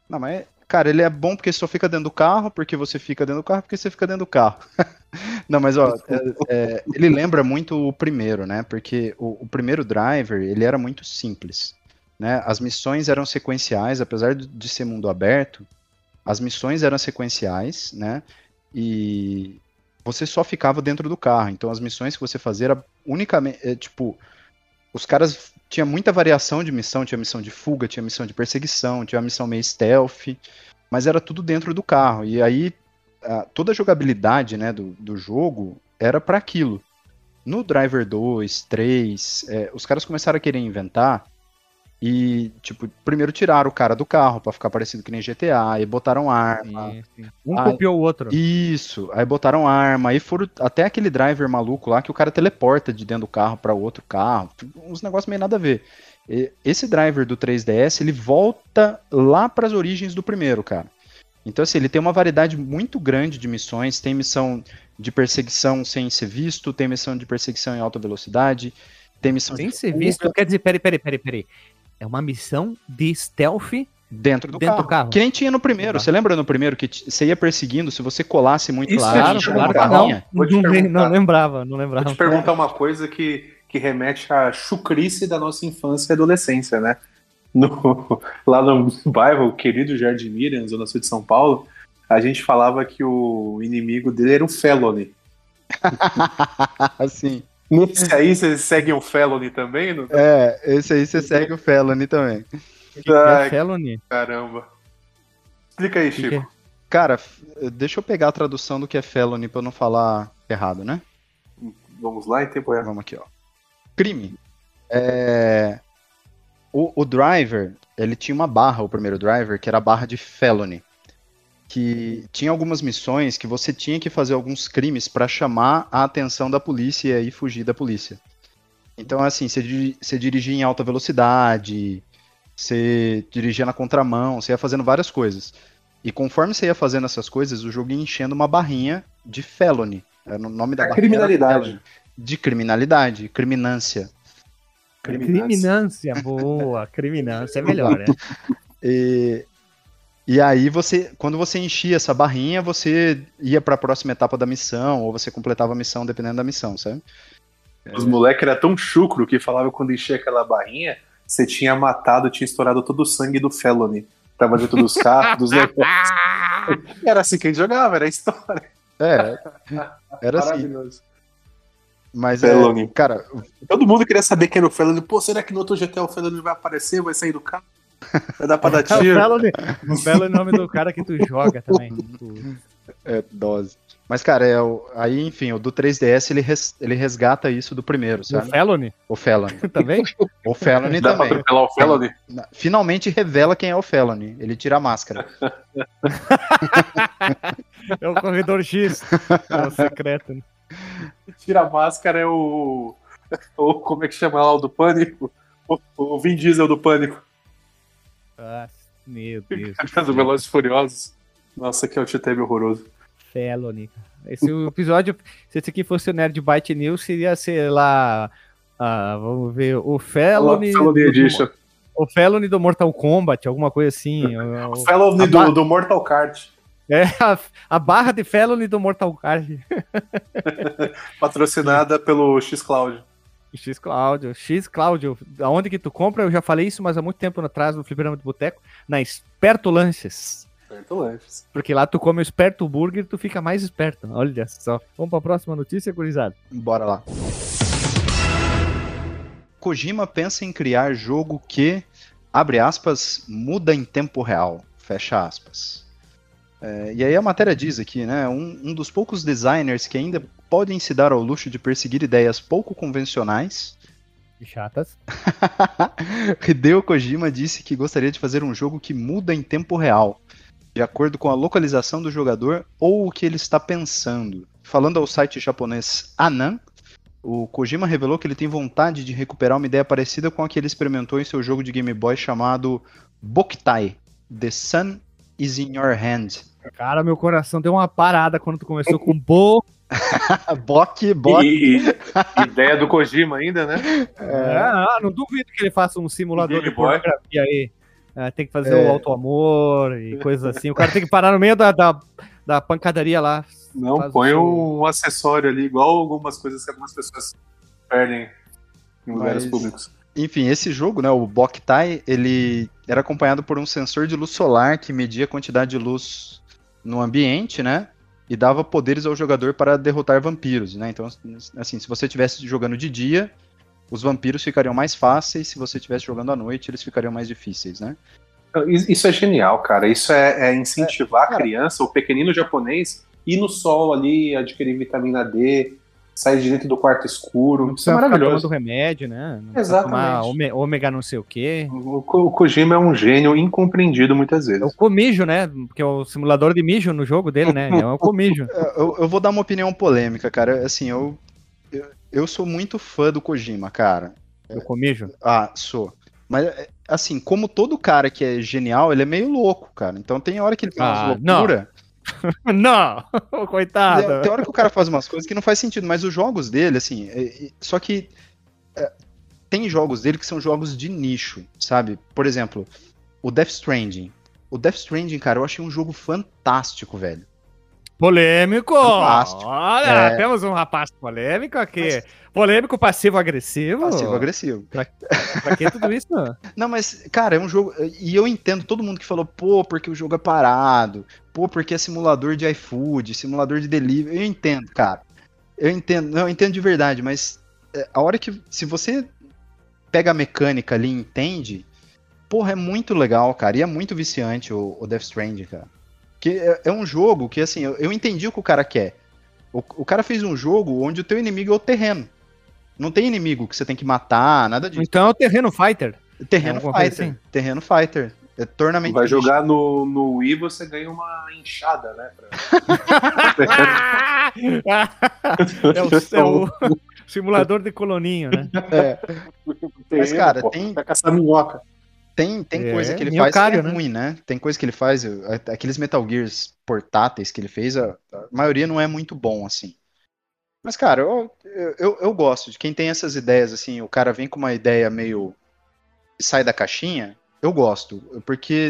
Não, mas, cara, ele é bom porque só fica dentro do carro, porque você fica dentro do carro, porque você fica dentro do carro. Não, mas ó, é- é, ele lembra muito o primeiro, né? Porque o, o primeiro driver, ele era muito simples, né? As missões eram sequenciais, apesar de- de ser mundo aberto, as missões eram sequenciais, né? E você só ficava dentro do carro. Então as missões que você fazia era unicamente, é, tipo, os caras tinha muita variação de missão, tinha missão de fuga, tinha missão de perseguição, tinha missão meio stealth, mas era tudo dentro do carro. E aí a- toda a jogabilidade, né, do, do jogo era para aquilo. No Driver 2, 3, é, os caras começaram a querer inventar e, tipo, primeiro tiraram o cara do carro pra ficar parecido que nem GTA, e botaram arma, Sim, sim. Um Ah, copiou o outro. isso, aí botaram arma, aí foram até aquele driver maluco lá que o cara teleporta de dentro do carro para outro carro, uns negócios meio nada a ver. E- Esse driver do 3DS, ele volta lá para as origens do primeiro, cara. Então assim, ele tem uma variedade muito grande de missões, tem missão de perseguição sem ser visto, tem missão de perseguição em alta velocidade, tem missão Sem de ser visto, quer dizer, peraí, peraí, peraí, peraí. É uma missão de stealth dentro do dentro carro. do carro. Que nem tinha no primeiro. Você lembra no primeiro que você ia perseguindo, se você colasse muito Isso Claro, claro não. Vou Não, não lembrava, não Vou lembrava. te perguntar uma coisa que, que remete à chucrice da nossa infância e adolescência, né? No- lá no bairro, o querido Jardim Miriam, zona sul de São Paulo, a gente falava que o inimigo dele era o Felony. assim. Nesse aí, vocês seguem o Felony também? Não? É, esse aí você segue o Felony também. É Ai, felony. caramba. Explica aí, Que que é? Chico. Cara, deixa eu pegar a tradução do que é Felony pra eu não falar errado, né? Vamos lá, em tempo real. Vamos aqui, ó. Crime. É... O, o driver, ele tinha uma barra, o primeiro driver, que era a barra de felony. Que tinha algumas missões que você tinha que fazer alguns crimes para chamar a atenção da polícia e fugir da polícia. Então, assim, você, você dirigia em alta velocidade, você dirigia na contramão, você ia fazendo várias coisas. E conforme você ia fazendo essas coisas, o jogo ia enchendo uma barrinha de felony. Era o nome da É barrinha. criminalidade. De criminalidade, criminância. Criminância, boa. Criminância é melhor, né? E, e aí você, quando você enchia essa barrinha, você ia para a próxima etapa da missão, ou você completava a missão dependendo da missão, sabe? Os moleques eram tão chucro que falava quando enchia aquela barrinha, você tinha matado, tinha estourado todo o sangue do Felony. Tava dentro dos carros, dos negócios. Era assim que a gente jogava, era a história. É, era assim. Maravilhoso. Mas, é, Felony. cara, Todo mundo queria saber quem era o Felony. Pô, será que no outro GTA o Felony vai aparecer, vai sair do carro? Vai dar pra dar O tiro? O é o nome do cara que tu joga também. Tu- é dose. Mas, cara, é, o- aí, enfim, o do 3DS ele, res- ele resgata isso do primeiro, O sabe? Felony O Felony. também? O Felony Dá pra também. atropelar o Felony? Na- Finalmente revela quem é o Felony. Ele tira a máscara. É o corredor X. É o secreto. né? Tira a máscara é o. o como é que chama lá o do Pânico? O, o Vin Diesel do Pânico. Ah, meu Deus. Dos Velozes Furiosos. Nossa, que altiteme horroroso. Felony. Esse episódio, se esse aqui fosse o Nerd Byte News, seria, sei lá. ah, vamos ver. O Felony. Felony Edition. O Felony do Mortal Kombat, alguma coisa assim. o- o- Felony do, do Mortal Kart. É a, a barra de Felony do Mortal Kombat. Patrocinada pelo X-Cloud. X Cláudio, X Cláudio, aonde que tu compra? Eu já falei isso, mas há muito tempo atrás no Fliperama do Boteco, na Esperto Lanches. Certo, Lanches. Porque lá tu come o Esperto Burger, tu fica mais esperto. Olha só. Vamos pra próxima notícia, gurizada. Bora lá. Kojima pensa em criar jogo que, abre aspas, muda em tempo real, fecha aspas. É, e aí a matéria diz aqui, né, um, um dos poucos designers que ainda podem se dar ao luxo de perseguir ideias pouco convencionais, Que chatas. Hideo Kojima disse que gostaria de fazer um jogo que muda em tempo real, de acordo com a localização do jogador ou o que ele está pensando. Falando ao site japonês Anan, o Kojima revelou que ele tem vontade de recuperar uma ideia parecida com a que ele experimentou em seu jogo de Game Boy chamado Boktai, The Sun is in Your Hand. Cara, meu coração deu uma parada quando tu começou com Bo. Bok, Bok. E, e- ideia do Kojima ainda, né? Ah, não duvido que ele faça um simulador de pornografia aí. Ah, tem que fazer É. o auto-amor e coisas assim. O cara tem que parar no meio da, da, da pancadaria lá. Não, põe seu- um acessório ali, igual algumas coisas que algumas pessoas perdem em lugares Mas- públicos. Enfim, esse jogo, né, o Boktai, ele era acompanhado por um sensor de luz solar que media a quantidade de luz no ambiente, né? E dava poderes ao jogador para derrotar vampiros, né? Então, assim, se você estivesse jogando de dia, os vampiros ficariam mais fáceis, se você estivesse jogando à noite, eles ficariam mais difíceis, né? Isso é genial, cara. Isso é, é incentivar a cara. criança, o pequenino japonês, ir no sol ali, adquirir vitamina D, sair de dentro do quarto escuro. Não é precisa ficar maravilhoso. tomando remédio, né? Não Exatamente. tomar ôme- ômega não sei o quê. O, o Kojima é um gênio incompreendido muitas É o vezes. comijo, né? Porque é o simulador de mijo no jogo dele, né? É o comijo. Eu, eu vou dar uma opinião polêmica, cara. Assim, eu, eu, eu sou muito fã do Kojima, cara. É o comijo. Ah, sou. Mas, é, assim, como todo cara que é genial, ele é meio louco, cara. Então tem hora que ele faz Ah, umas loucuras. não! Coitado. Tem, hora que o cara faz umas coisas que não faz sentido, mas os jogos dele, assim. é- é- só que. é, tem jogos dele que são jogos de nicho, sabe? Por exemplo, o Death Stranding. O Death Stranding, cara, eu achei um jogo fantástico, velho. Polêmico! Fantástico. Olha, É. temos um rapaz polêmico aqui. Polêmico, passivo-agressivo. Passivo-agressivo. Pra que tudo isso? Não, mas, cara, é um jogo. E eu entendo todo mundo que falou, pô, porque o jogo é parado, pô, porque é simulador de iFood, simulador de delivery. Eu entendo, cara. Eu entendo, não, eu entendo de verdade, mas é, a hora que. Se você pega a mecânica ali e entende, porra, é muito legal, cara. E é muito viciante o, o Death Stranding, cara. Que é, é um jogo que, assim, eu, eu entendi o que o cara quer. O, o cara fez um jogo onde o teu inimigo é o terreno. Não tem inimigo que você tem que matar, nada disso. Então é o Terreno Fighter. Terreno coisa Fighter. assim? Terreno Fighter. É Tournament Vai jogar no, no Wii, você ganha uma enxada, né? é, o, é o simulador de coloninho, né? É, Mas, cara, tem- Vai caçar minhoca. Tem tem É, coisa que ele faz que é né? ruim, né? Tem coisa que ele faz, a- aqueles Metal Gears portáteis que ele fez, a, a maioria não é muito bom, assim. Mas, cara, eu, eu, eu gosto de quem tem essas ideias, assim, o cara vem com uma ideia meio sai da caixinha, eu gosto, porque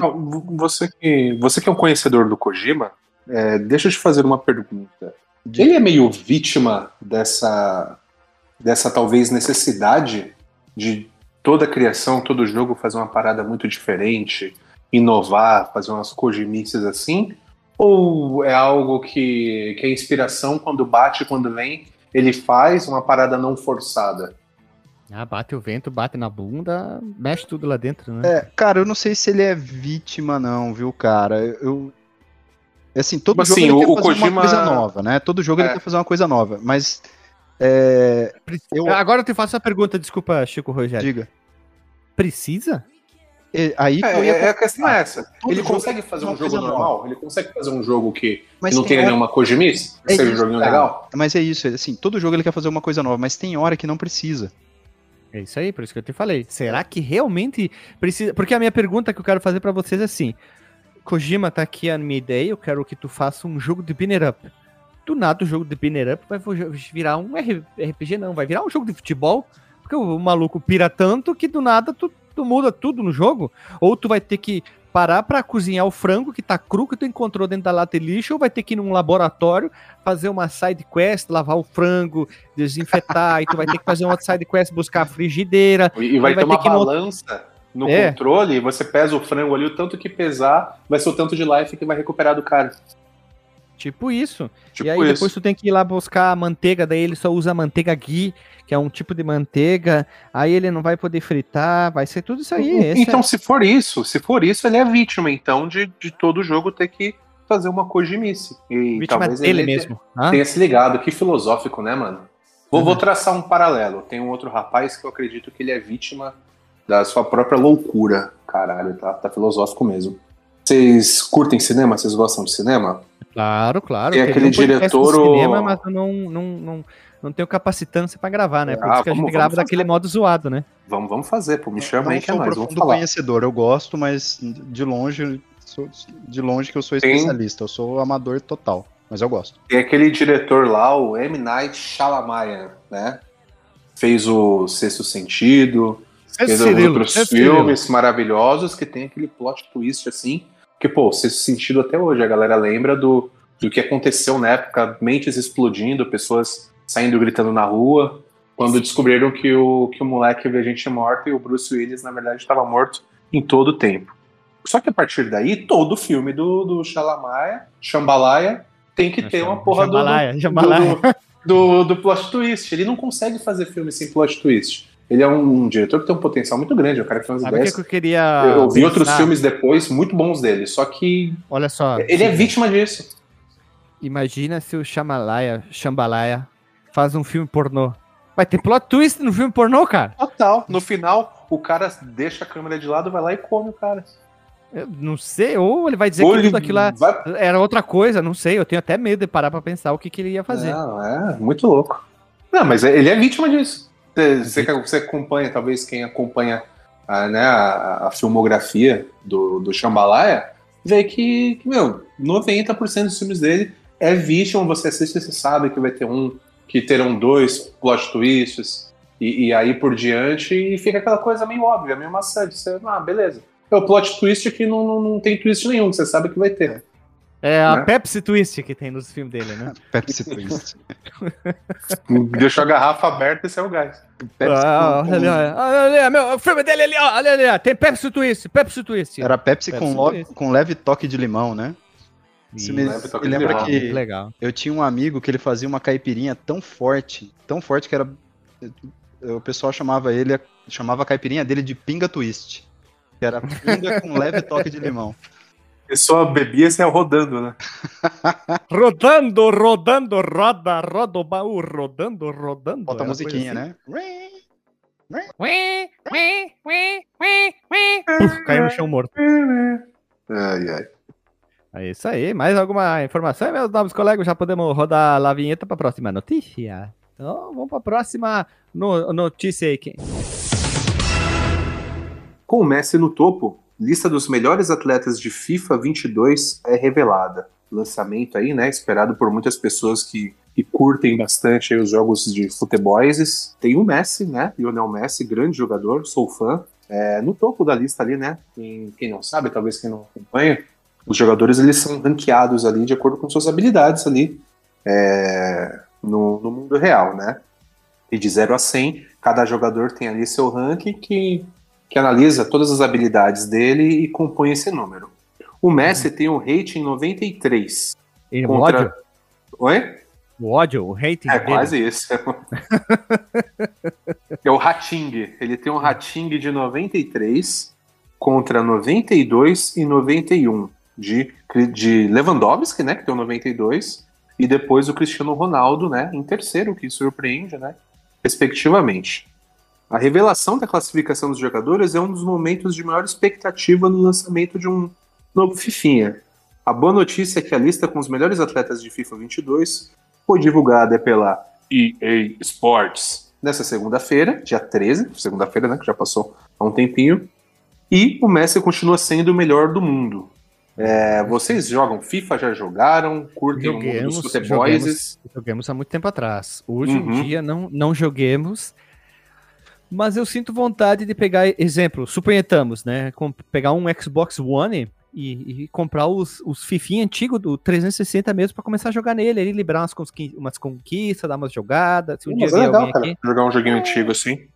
você, que, você que é um conhecedor do Kojima, é, deixa eu te fazer uma pergunta. Ele é meio vítima dessa, dessa talvez necessidade de toda criação, todo jogo fazer uma parada muito diferente, inovar, fazer umas Kojimices assim? Ou é algo que, que é inspiração quando bate, quando vem, ele faz uma parada não forçada? Ah, bate o vento, bate na bunda, mexe tudo lá dentro, né? É, cara, eu não sei se ele é vítima, não, viu, cara? Eu. Assim, todo Tipo jogo assim, ele o- quer fazer Kojima- uma coisa nova, né? Todo jogo É. ele quer fazer uma coisa nova, mas. É, eu- Agora eu te faço a pergunta, desculpa, Chico Rogério. diga. Precisa? É, aí que É, eu ia é, a questão é essa. Todo Ele consegue fazer um jogo coisa normal? Ele consegue fazer um jogo que, Mas que não tem tenha hora- nenhuma Kojimice? Que É seja um joguinho cara. legal? Mas é isso, assim, todo jogo ele quer fazer uma coisa nova, mas tem hora que não precisa. É isso aí, por isso que eu te falei. Será que realmente precisa? Porque a minha pergunta que eu quero fazer pra vocês é assim: Kojima, tá aqui a minha ideia, eu quero que tu faça um jogo de binner up. Do nada o jogo de binner up vai virar um RPG, não, vai virar um jogo de futebol, porque o maluco pira tanto que do nada tu, tu muda tudo no jogo. Ou tu vai ter que parar pra cozinhar o frango que tá cru que tu encontrou dentro da lata de lixo, ou vai ter que ir num laboratório fazer uma side quest, lavar o frango, desinfetar, e tu vai ter que fazer uma side quest, buscar a frigideira. E, vai Aí ter vai uma que no- balança no É. controle, e você pesa o frango ali, o tanto que pesar vai ser o tanto de life que vai recuperar do cara. Tipo isso. Tipo e aí isso. depois tu tem que ir lá buscar a manteiga, daí ele só usa a manteiga ghee, que é um tipo de manteiga, aí ele não vai poder fritar, vai ser tudo isso aí. esse então, é- se for isso, se for isso, ele é vítima, então, de, de todo jogo ter que fazer uma Kojimice. E vítima talvez dele ele mesmo. Hã? tenha se ligado. Que filosófico, né, mano? Vou, Uhum. vou traçar um paralelo. Tem um outro rapaz que eu acredito que ele é vítima da sua própria loucura. Caralho, tá, tá filosófico mesmo. Vocês curtem cinema? Vocês gostam de cinema? Claro, claro. Tem aquele um diretor, de o- cinema, mas eu não, não, não, não tenho capacitância pra gravar, né? Por Ah, isso que a vamos- gente grava fazer. daquele modo zoado, né? Vamos, vamos fazer, pô. Me chama Eu aí que é um nóis. Vamos falar. conhecedor, eu gosto, mas de longe, sou- de longe que eu sou Tem- especialista, eu sou amador total, mas eu gosto. Tem aquele diretor lá, o M. Night Shyamalan, né? Fez o Sexto Sentido, fez outros filmes maravilhosos que tem aquele plot twist assim, que, pô, Sexto Sentido até hoje, a galera lembra do, do que aconteceu na época, mentes explodindo, pessoas saindo gritando na rua, quando descobriram que o, que o moleque vê gente morta e o Bruce Willis, na verdade, estava morto em todo o tempo. Só que a partir daí, todo filme do, do Shalamaia, Shambalaya tem que ter uma porra do- Jambalaya, do, do, do, do plot twist. Ele não consegue fazer filme sem plot twist. Ele é um, diretor que tem um potencial muito grande, é um cara que umas Sabe ideias. que eu queria. Eu vi outros filmes depois, muito bons dele, só que Olha só. ele é vítima disso. Imagina se o Shamalaya, Shambalaya faz um filme pornô. Vai ter plot twist no filme pornô, cara? Total. No final, o cara deixa a câmera de lado, vai lá e come o cara. Eu não sei, ou ele vai dizer Ou que tudo aquilo lá vai... era outra coisa, não sei. Eu tenho até medo de parar pra pensar o que, que ele ia fazer. Não, é muito louco. Não, mas ele é vítima disso. Você, você, que- você acompanha, talvez quem acompanha a, né, a, a filmografia do, do Shambalaya, vê que, que, meu, 90% dos filmes dele é vítima. Você assiste e você sabe que vai ter um, que terão dois plot twists, e, e aí por diante, e fica aquela coisa meio óbvia, meio maçante. Você, ah, beleza. É o plot twist que não, não, não tem twist nenhum, você sabe que vai ter. É a Né? Pepsi Twist que tem nos filmes dele, né? Pepsi Twist. Deixou a garrafa aberta e saiu o gás. Pepsi Ah, com- olha ali, olha, meu, o filme dele ali, ó, olha ali, ó, tem Pepsi Twist, Pepsi Twist. Era Pepsi, Pepsi com, lo- Twist. com leve toque de limão, né? Você me, lembra que Legal. eu tinha um amigo que ele fazia uma caipirinha tão forte, tão forte que era. O pessoal chamava ele, chamava a caipirinha dele de pinga twist. Que era pinga com leve toque de limão. E só bebia e saia rodando, né? Rodando, rodando, roda, roda o baú, rodando, rodando. Falta a Era musiquinha, assim. né? Puf, caiu no chão morto. Ai, ai. É isso aí. Mais alguma informação, meus novos colegas? Já podemos rodar a vinheta para a próxima notícia? Então, vamos para a próxima no- notícia aí. Quem- Com o Messi no topo, lista dos melhores atletas de FIFA 22 é revelada. Lançamento aí, né? Esperado por muitas pessoas que, que curtem bastante os jogos de futebols. Tem o Messi, né? Lionel Messi, grande jogador, sou fã. É, no topo da lista ali, né? Quem, quem não sabe, talvez quem não acompanha, os jogadores eles são ranqueados ali de acordo com suas habilidades ali é, no, no mundo real, né? E de 0 a 100, cada jogador tem ali seu ranking que que analisa todas as habilidades dele e compõe esse número. O Messi tem um rating 93. E o Contra... ódio? Oi? O ódio, o rating É dele? quase isso. é o Rating. Ele tem um rating de 93 contra 92 e 91 de, de Lewandowski, né, que tem o 92, e depois o Cristiano Ronaldo, né, em terceiro, que surpreende, né, respectivamente. A revelação da classificação dos jogadores é um dos momentos de maior expectativa no lançamento de um novo Fifinha. A boa notícia é que a lista com os melhores atletas de FIFA 22 foi divulgada pela EA Sports nessa segunda-feira, dia 13, segunda-feira, né, que já passou há um tempinho, e o Messi continua sendo o melhor do mundo. É, vocês jogam FIFA, já jogaram, curtem o mundo Joguemos, dos há muito tempo atrás. Hoje Uhum. em dia não, não joguemos. Mas eu sinto vontade de pegar, exemplo, suponhamos, né? com- Pegar um Xbox One e, e comprar os, os Fifinha antigos do 360 mesmo pra começar a jogar nele. Ele liberar umas, umas conquistas, dar umas jogadas. Se um dia é legal, alguém cara, aqui. jogar um joguinho antigo assim.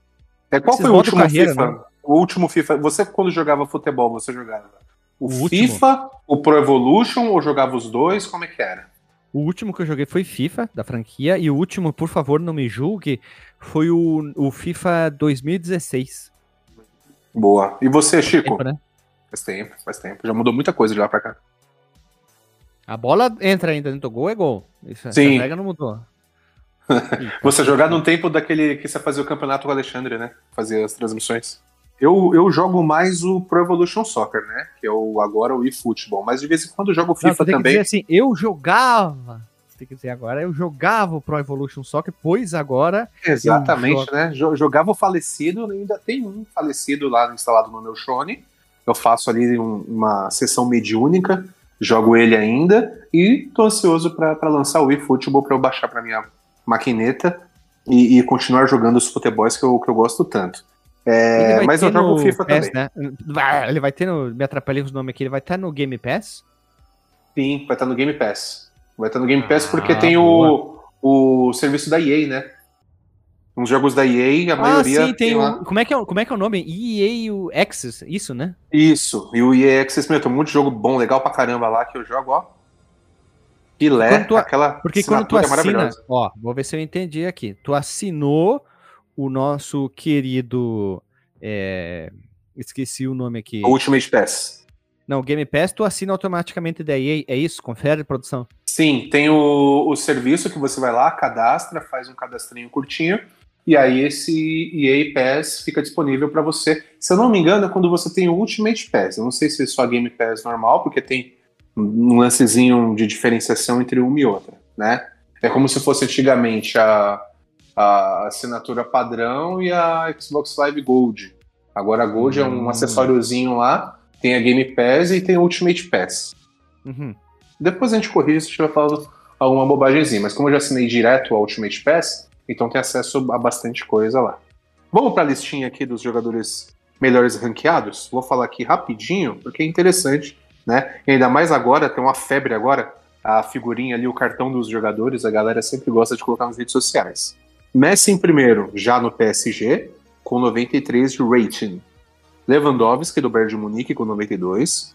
É, qual Esses foi o último carreira, FIFA? né? O último FIFA. Você, quando jogava futebol, você jogava o, O último. FIFA, o Pro Evolution ou jogava os dois? Como é que era? O último que eu joguei foi FIFA, da franquia. E o último, por favor, não me julgue, foi o, o FIFA 2016. Boa. E você, Chico? Tempo, né? Faz tempo, faz tempo. Já mudou muita coisa de lá pra cá. A bola entra ainda dentro do gol, é gol. Isso, essa Sim. regra não mudou. Você jogar no tempo daquele que você fazia o campeonato com o Alexandre, né? Fazia as transmissões. Eu, eu jogo mais o Pro Evolution Soccer, né? Que é o agora o eFootball. Mas de vez em quando eu jogo Não, FIFA você tem que também. dizer assim, eu jogava. Você tem que dizer agora, eu jogava o Pro Evolution Soccer, pois agora. Exatamente, né? Jo- Jogava o falecido, ainda tem um falecido lá instalado no meu Shone. Eu faço ali um- uma sessão mediúnica, jogo ele ainda e tô ansioso pra pra lançar o eFootball pra eu baixar pra minha maquineta e, e continuar jogando os futebols que eu, que eu gosto tanto. É, mas eu jogo FIFA PES, também. Né? Vai, Ele vai ter no. Me atrapalhei os nomes aqui, ele vai estar no Game Pass. Sim, vai estar no Game Pass. Vai estar no Game Pass porque Ah, tem o, o serviço da EA, né? Uns jogos da EA, a maioria ah, sim, tem lá. o. Como é, que é, o- como é que é o nome? EA o Access, isso, né? Isso, e o EA Access, meu, tem um monte de jogo bom, legal pra caramba lá que eu jogo, ó. Quando tu- aquela Porque quando tu assina, maravilhosa. ó, vou ver se eu entendi aqui. Tu assinou o nosso querido, é, esqueci o nome aqui. O Ultimate Pass. Não, Game Pass tu assina automaticamente da EA, é isso? Confere produção. Sim, tem o, o serviço que você vai lá, cadastra, faz um cadastrinho curtinho, e aí esse EA Pass fica disponível pra você. Se eu não me engano, é quando você tem o Ultimate Pass. Eu não sei se é só Game Pass normal, porque tem um lancezinho de diferenciação entre uma e outra, né? É como se fosse antigamente a, a assinatura padrão e a Xbox Live Gold. Agora a Gold é um Hum. acessóriozinho lá, tem a Game Pass e tem o Ultimate Pass. Uhum. Depois a gente corrige se estiver falando alguma bobagemzinha, mas como eu já assinei direto ao Ultimate Pass, então tem acesso a bastante coisa lá. Vamos para a listinha aqui dos jogadores melhores ranqueados? Vou falar aqui rapidinho, porque é interessante, né? E ainda mais agora, tem uma febre agora, a figurinha ali, o cartão dos jogadores, a galera sempre gosta de colocar nas redes sociais. Messi em primeiro, já no PSG, com 93 de rating. Lewandowski, do Bayern de Munique, com 92.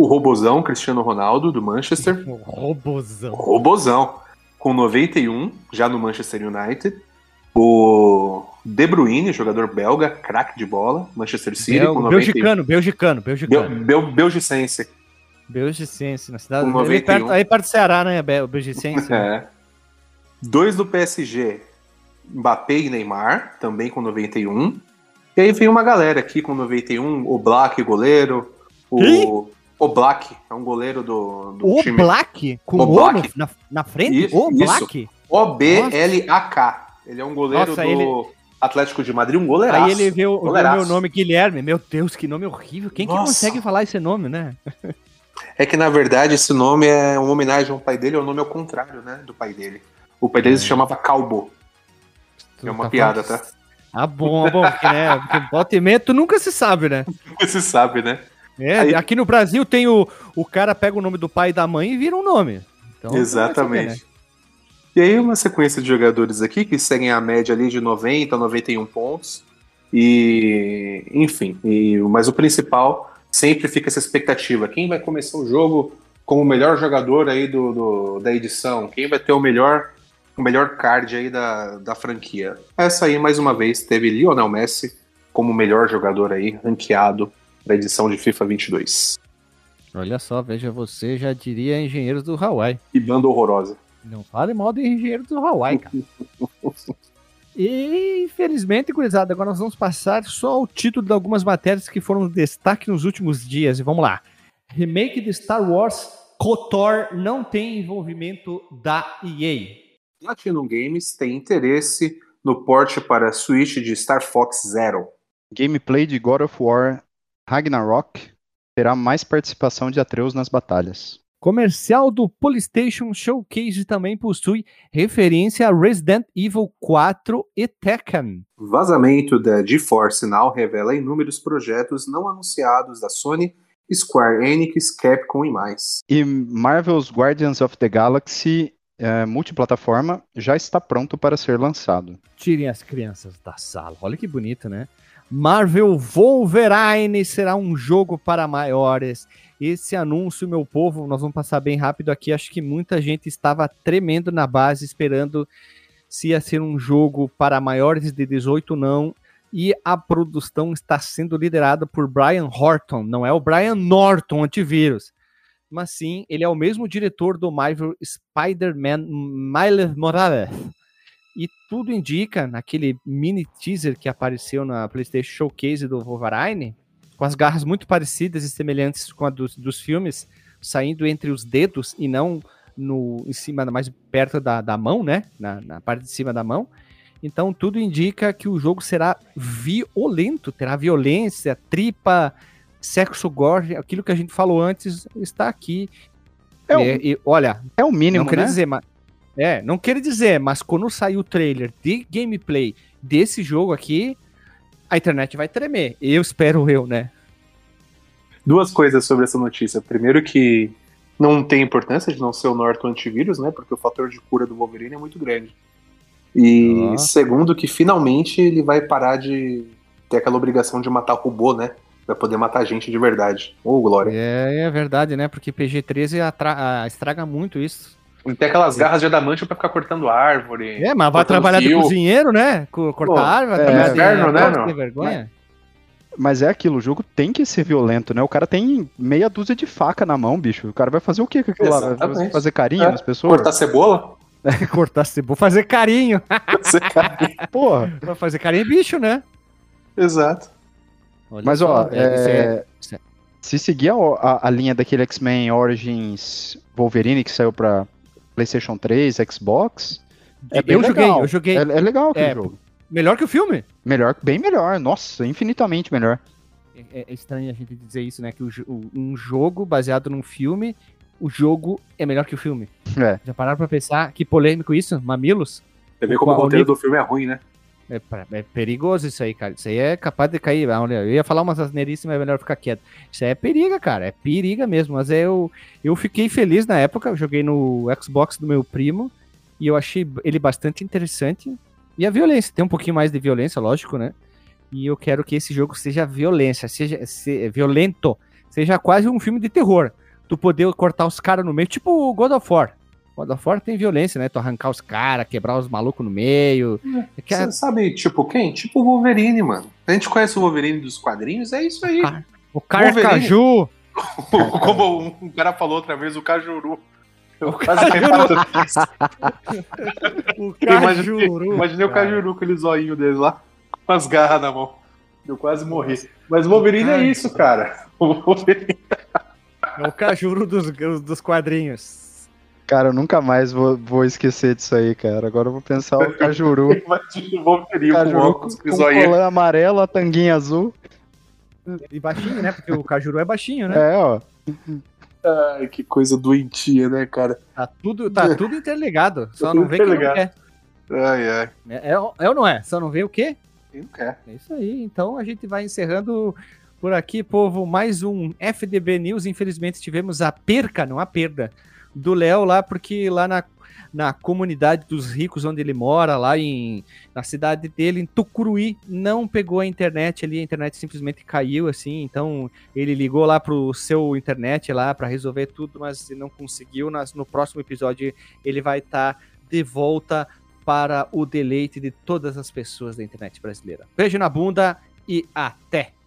O Robozão, Cristiano Ronaldo, do Manchester. O robozão. Robozão, com 91, já no Manchester United. O De Bruyne, jogador belga, craque de bola, Manchester City, Bel- com 91. Belgicano, belgicano, belgicano. Bel, Bel, Belgicense. Belgicense, na cidade. Com ali 91. perto, aí perto do Ceará, né? Bel- Belgicense. É. Dois do PSG, Mbappé e Neymar, também com 91. E aí vem uma galera aqui com 91, o Black, goleiro, o, o Black, é um goleiro do, do O time. Black? Com O o, na, na frente? Isso, o. Black? O-B-L-A-K. Ele é um goleiro Nossa, do ele- Atlético de Madrid, um goleiraço. Aí ele vê o, o meu nome Guilherme. Meu Deus, que nome horrível. Quem que Nossa. consegue falar esse nome, né? É que, na verdade, esse nome é uma homenagem ao pai dele, é o nome ao contrário, né, do pai dele. O pai dele se chamava Calbo. É uma Tá piada, falando- tá? Ah, bom, bom, porque, né? Porque volta e meia, tu nunca se sabe, né? Você sabe, né? É, Aí- Aqui no Brasil tem o, o cara pega o nome do pai e da mãe e vira um nome. Então, Exatamente. né? E aí uma sequência de jogadores aqui que seguem a média ali de 90 a 91 pontos. E enfim, e, mas o principal sempre fica essa expectativa. Quem vai começar o jogo como o melhor jogador aí do, do- da edição? Quem vai ter o melhor o melhor card aí da, da franquia? Essa aí, mais uma vez, teve Lionel Messi como o melhor jogador aí, ranqueado da edição de FIFA 22. Olha só, veja você, já diria engenheiros do Hawaii. Que banda horrorosa. Não fale mal de engenheiro do Hawaii, cara. E, infelizmente, gurizada, agora nós vamos passar só o título de algumas matérias que foram destaque nos últimos dias. E vamos lá. Remake de Star Wars KOTOR não tem envolvimento da EA. Platinum Games tem interesse no porte para Switch de Star Fox Zero. Gameplay de God of War Ragnarok terá mais participação de Atreus nas batalhas. Comercial do PlayStation Showcase também possui referência a Resident Evil 4 e Tekken. Vazamento da GeForce Now revela inúmeros projetos não anunciados da Sony, Square Enix, Capcom e mais. E Marvel's Guardians of the Galaxy eh, multiplataforma já está pronto para ser lançado. Tirem as crianças da sala. Olha que bonito, né? Marvel Wolverine será um jogo para maiores. Esse anúncio, meu povo, nós vamos passar bem rápido aqui. Acho que muita gente estava tremendo na base, esperando se ia ser um jogo para maiores de 18 ou não. E a produção está sendo liderada por Brian Horton. Não é o Brian Norton antivírus. Mas sim, ele é o mesmo diretor do Marvel Spider-Man Miles Morales. E tudo indica, naquele mini teaser que apareceu na PlayStation Showcase do Wolverine, com as garras muito parecidas e semelhantes com a dos, dos filmes, saindo entre os dedos e não no em cima, mais perto da, da mão, né? Na, na parte de cima da mão. Então tudo indica que o jogo será violento, terá violência, tripa, sexo gore, aquilo que a gente falou antes está aqui. É o- E- e, olha, É o mínimo, não queria né? dizer, mas. É, não queria dizer, mas quando sair o trailer de gameplay desse jogo aqui, a internet vai tremer. Eu espero eu, né? Duas coisas sobre essa notícia. Primeiro que não tem importância de não ser o Norton antivírus, né? Porque o fator de cura do Wolverine é muito grande. E Ah. segundo que finalmente ele vai parar de ter aquela obrigação de matar robô, né? Vai poder matar gente de verdade. Ô, Glória. É, é verdade, né? Porque PG-13 atra- ah, estraga muito isso. Ele tem aquelas garras de adamante pra ficar cortando árvore. É, mas vai trabalhar de cozinheiro, né? Co- Cortar Pô, árvore, é inverno, né, não? vergonha. Mas é aquilo, o jogo tem que ser violento, né? O cara tem meia dúzia de faca na mão, bicho. O cara vai fazer o que com aquilo lá? Vai fazer carinho É, nas pessoas? Cortar cebola? Cortar cebola, fazer carinho. Você cai. Porra. Vai fazer carinho em bicho, né? Exato. Olha Mas, só, ó, é, é- se seguir a, a- a linha daquele X-Men Origins Wolverine que saiu pra PlayStation 3, Xbox, é bem eu joguei, legal. eu joguei. É, é legal aquele É, jogo. Melhor que o filme? Melhor, bem melhor. Nossa, infinitamente melhor. É, é estranho a gente dizer isso, né? Que o o- um jogo baseado num filme, o jogo é melhor que o filme. É. Já pararam pra pensar? Que polêmico isso? Mamilos? Você vê como o Qual roteiro do filme é ruim, né? É, é perigoso isso aí, cara. Isso aí é capaz de cair. Ah, eu ia falar umas asneiríssimas, mas é melhor ficar quieto. Isso aí é periga, cara. É periga mesmo. Mas eu, eu fiquei feliz na época. Eu joguei no Xbox do meu primo e eu achei ele bastante interessante. E a violência, tem um pouquinho mais de violência, lógico, né? E eu quero que esse jogo seja violência, seja se- violento, seja quase um filme de terror. Tu poder cortar os caras no meio, tipo o God of War. God of War tem violência, né? Tu arrancar os caras, quebrar os malucos no meio. É que Você sabe, tipo, quem? Tipo o Wolverine, mano. A gente conhece o Wolverine dos quadrinhos, é isso aí. Cara, O Carcaju. Como um cara falou outra vez, o Cajuru. Eu O quase Cajuru. O Imaginei, imaginei o Cajuru com aquele zoinho dele lá, com as garras na mão. Eu quase morri. Mas o Wolverine é isso, cara. O Wolverine. É o Cajuru dos, dos quadrinhos. Cara, eu nunca mais vou, vou esquecer disso aí, cara. Agora eu vou pensar o Cajuru. Imagina o Wolverine Cajuru com com, com colã amarelo, a tanguinha azul. E baixinho, né? Porque o Cajuru é baixinho, né? É, ó. Ai, que coisa doentia, né, cara? Tá tudo, tá tudo interligado. Só Tudo não vê quem não quer. Ai, ai. É, é, é ou não é? Só não vê o quê? Quem não quer? É isso aí. Então a gente vai encerrando por aqui, povo, mais um FDB News. Infelizmente tivemos a perca, não a perda, do Léo lá, porque lá na, na comunidade dos ricos onde ele mora, lá em, na cidade dele, em Tucuruí, não pegou a internet ali, a internet simplesmente caiu assim, então ele ligou lá pro seu internet lá para resolver tudo, mas não conseguiu. Nas, no próximo episódio ele vai estar de volta para o deleite de todas as pessoas da internet brasileira. Beijo na bunda e até!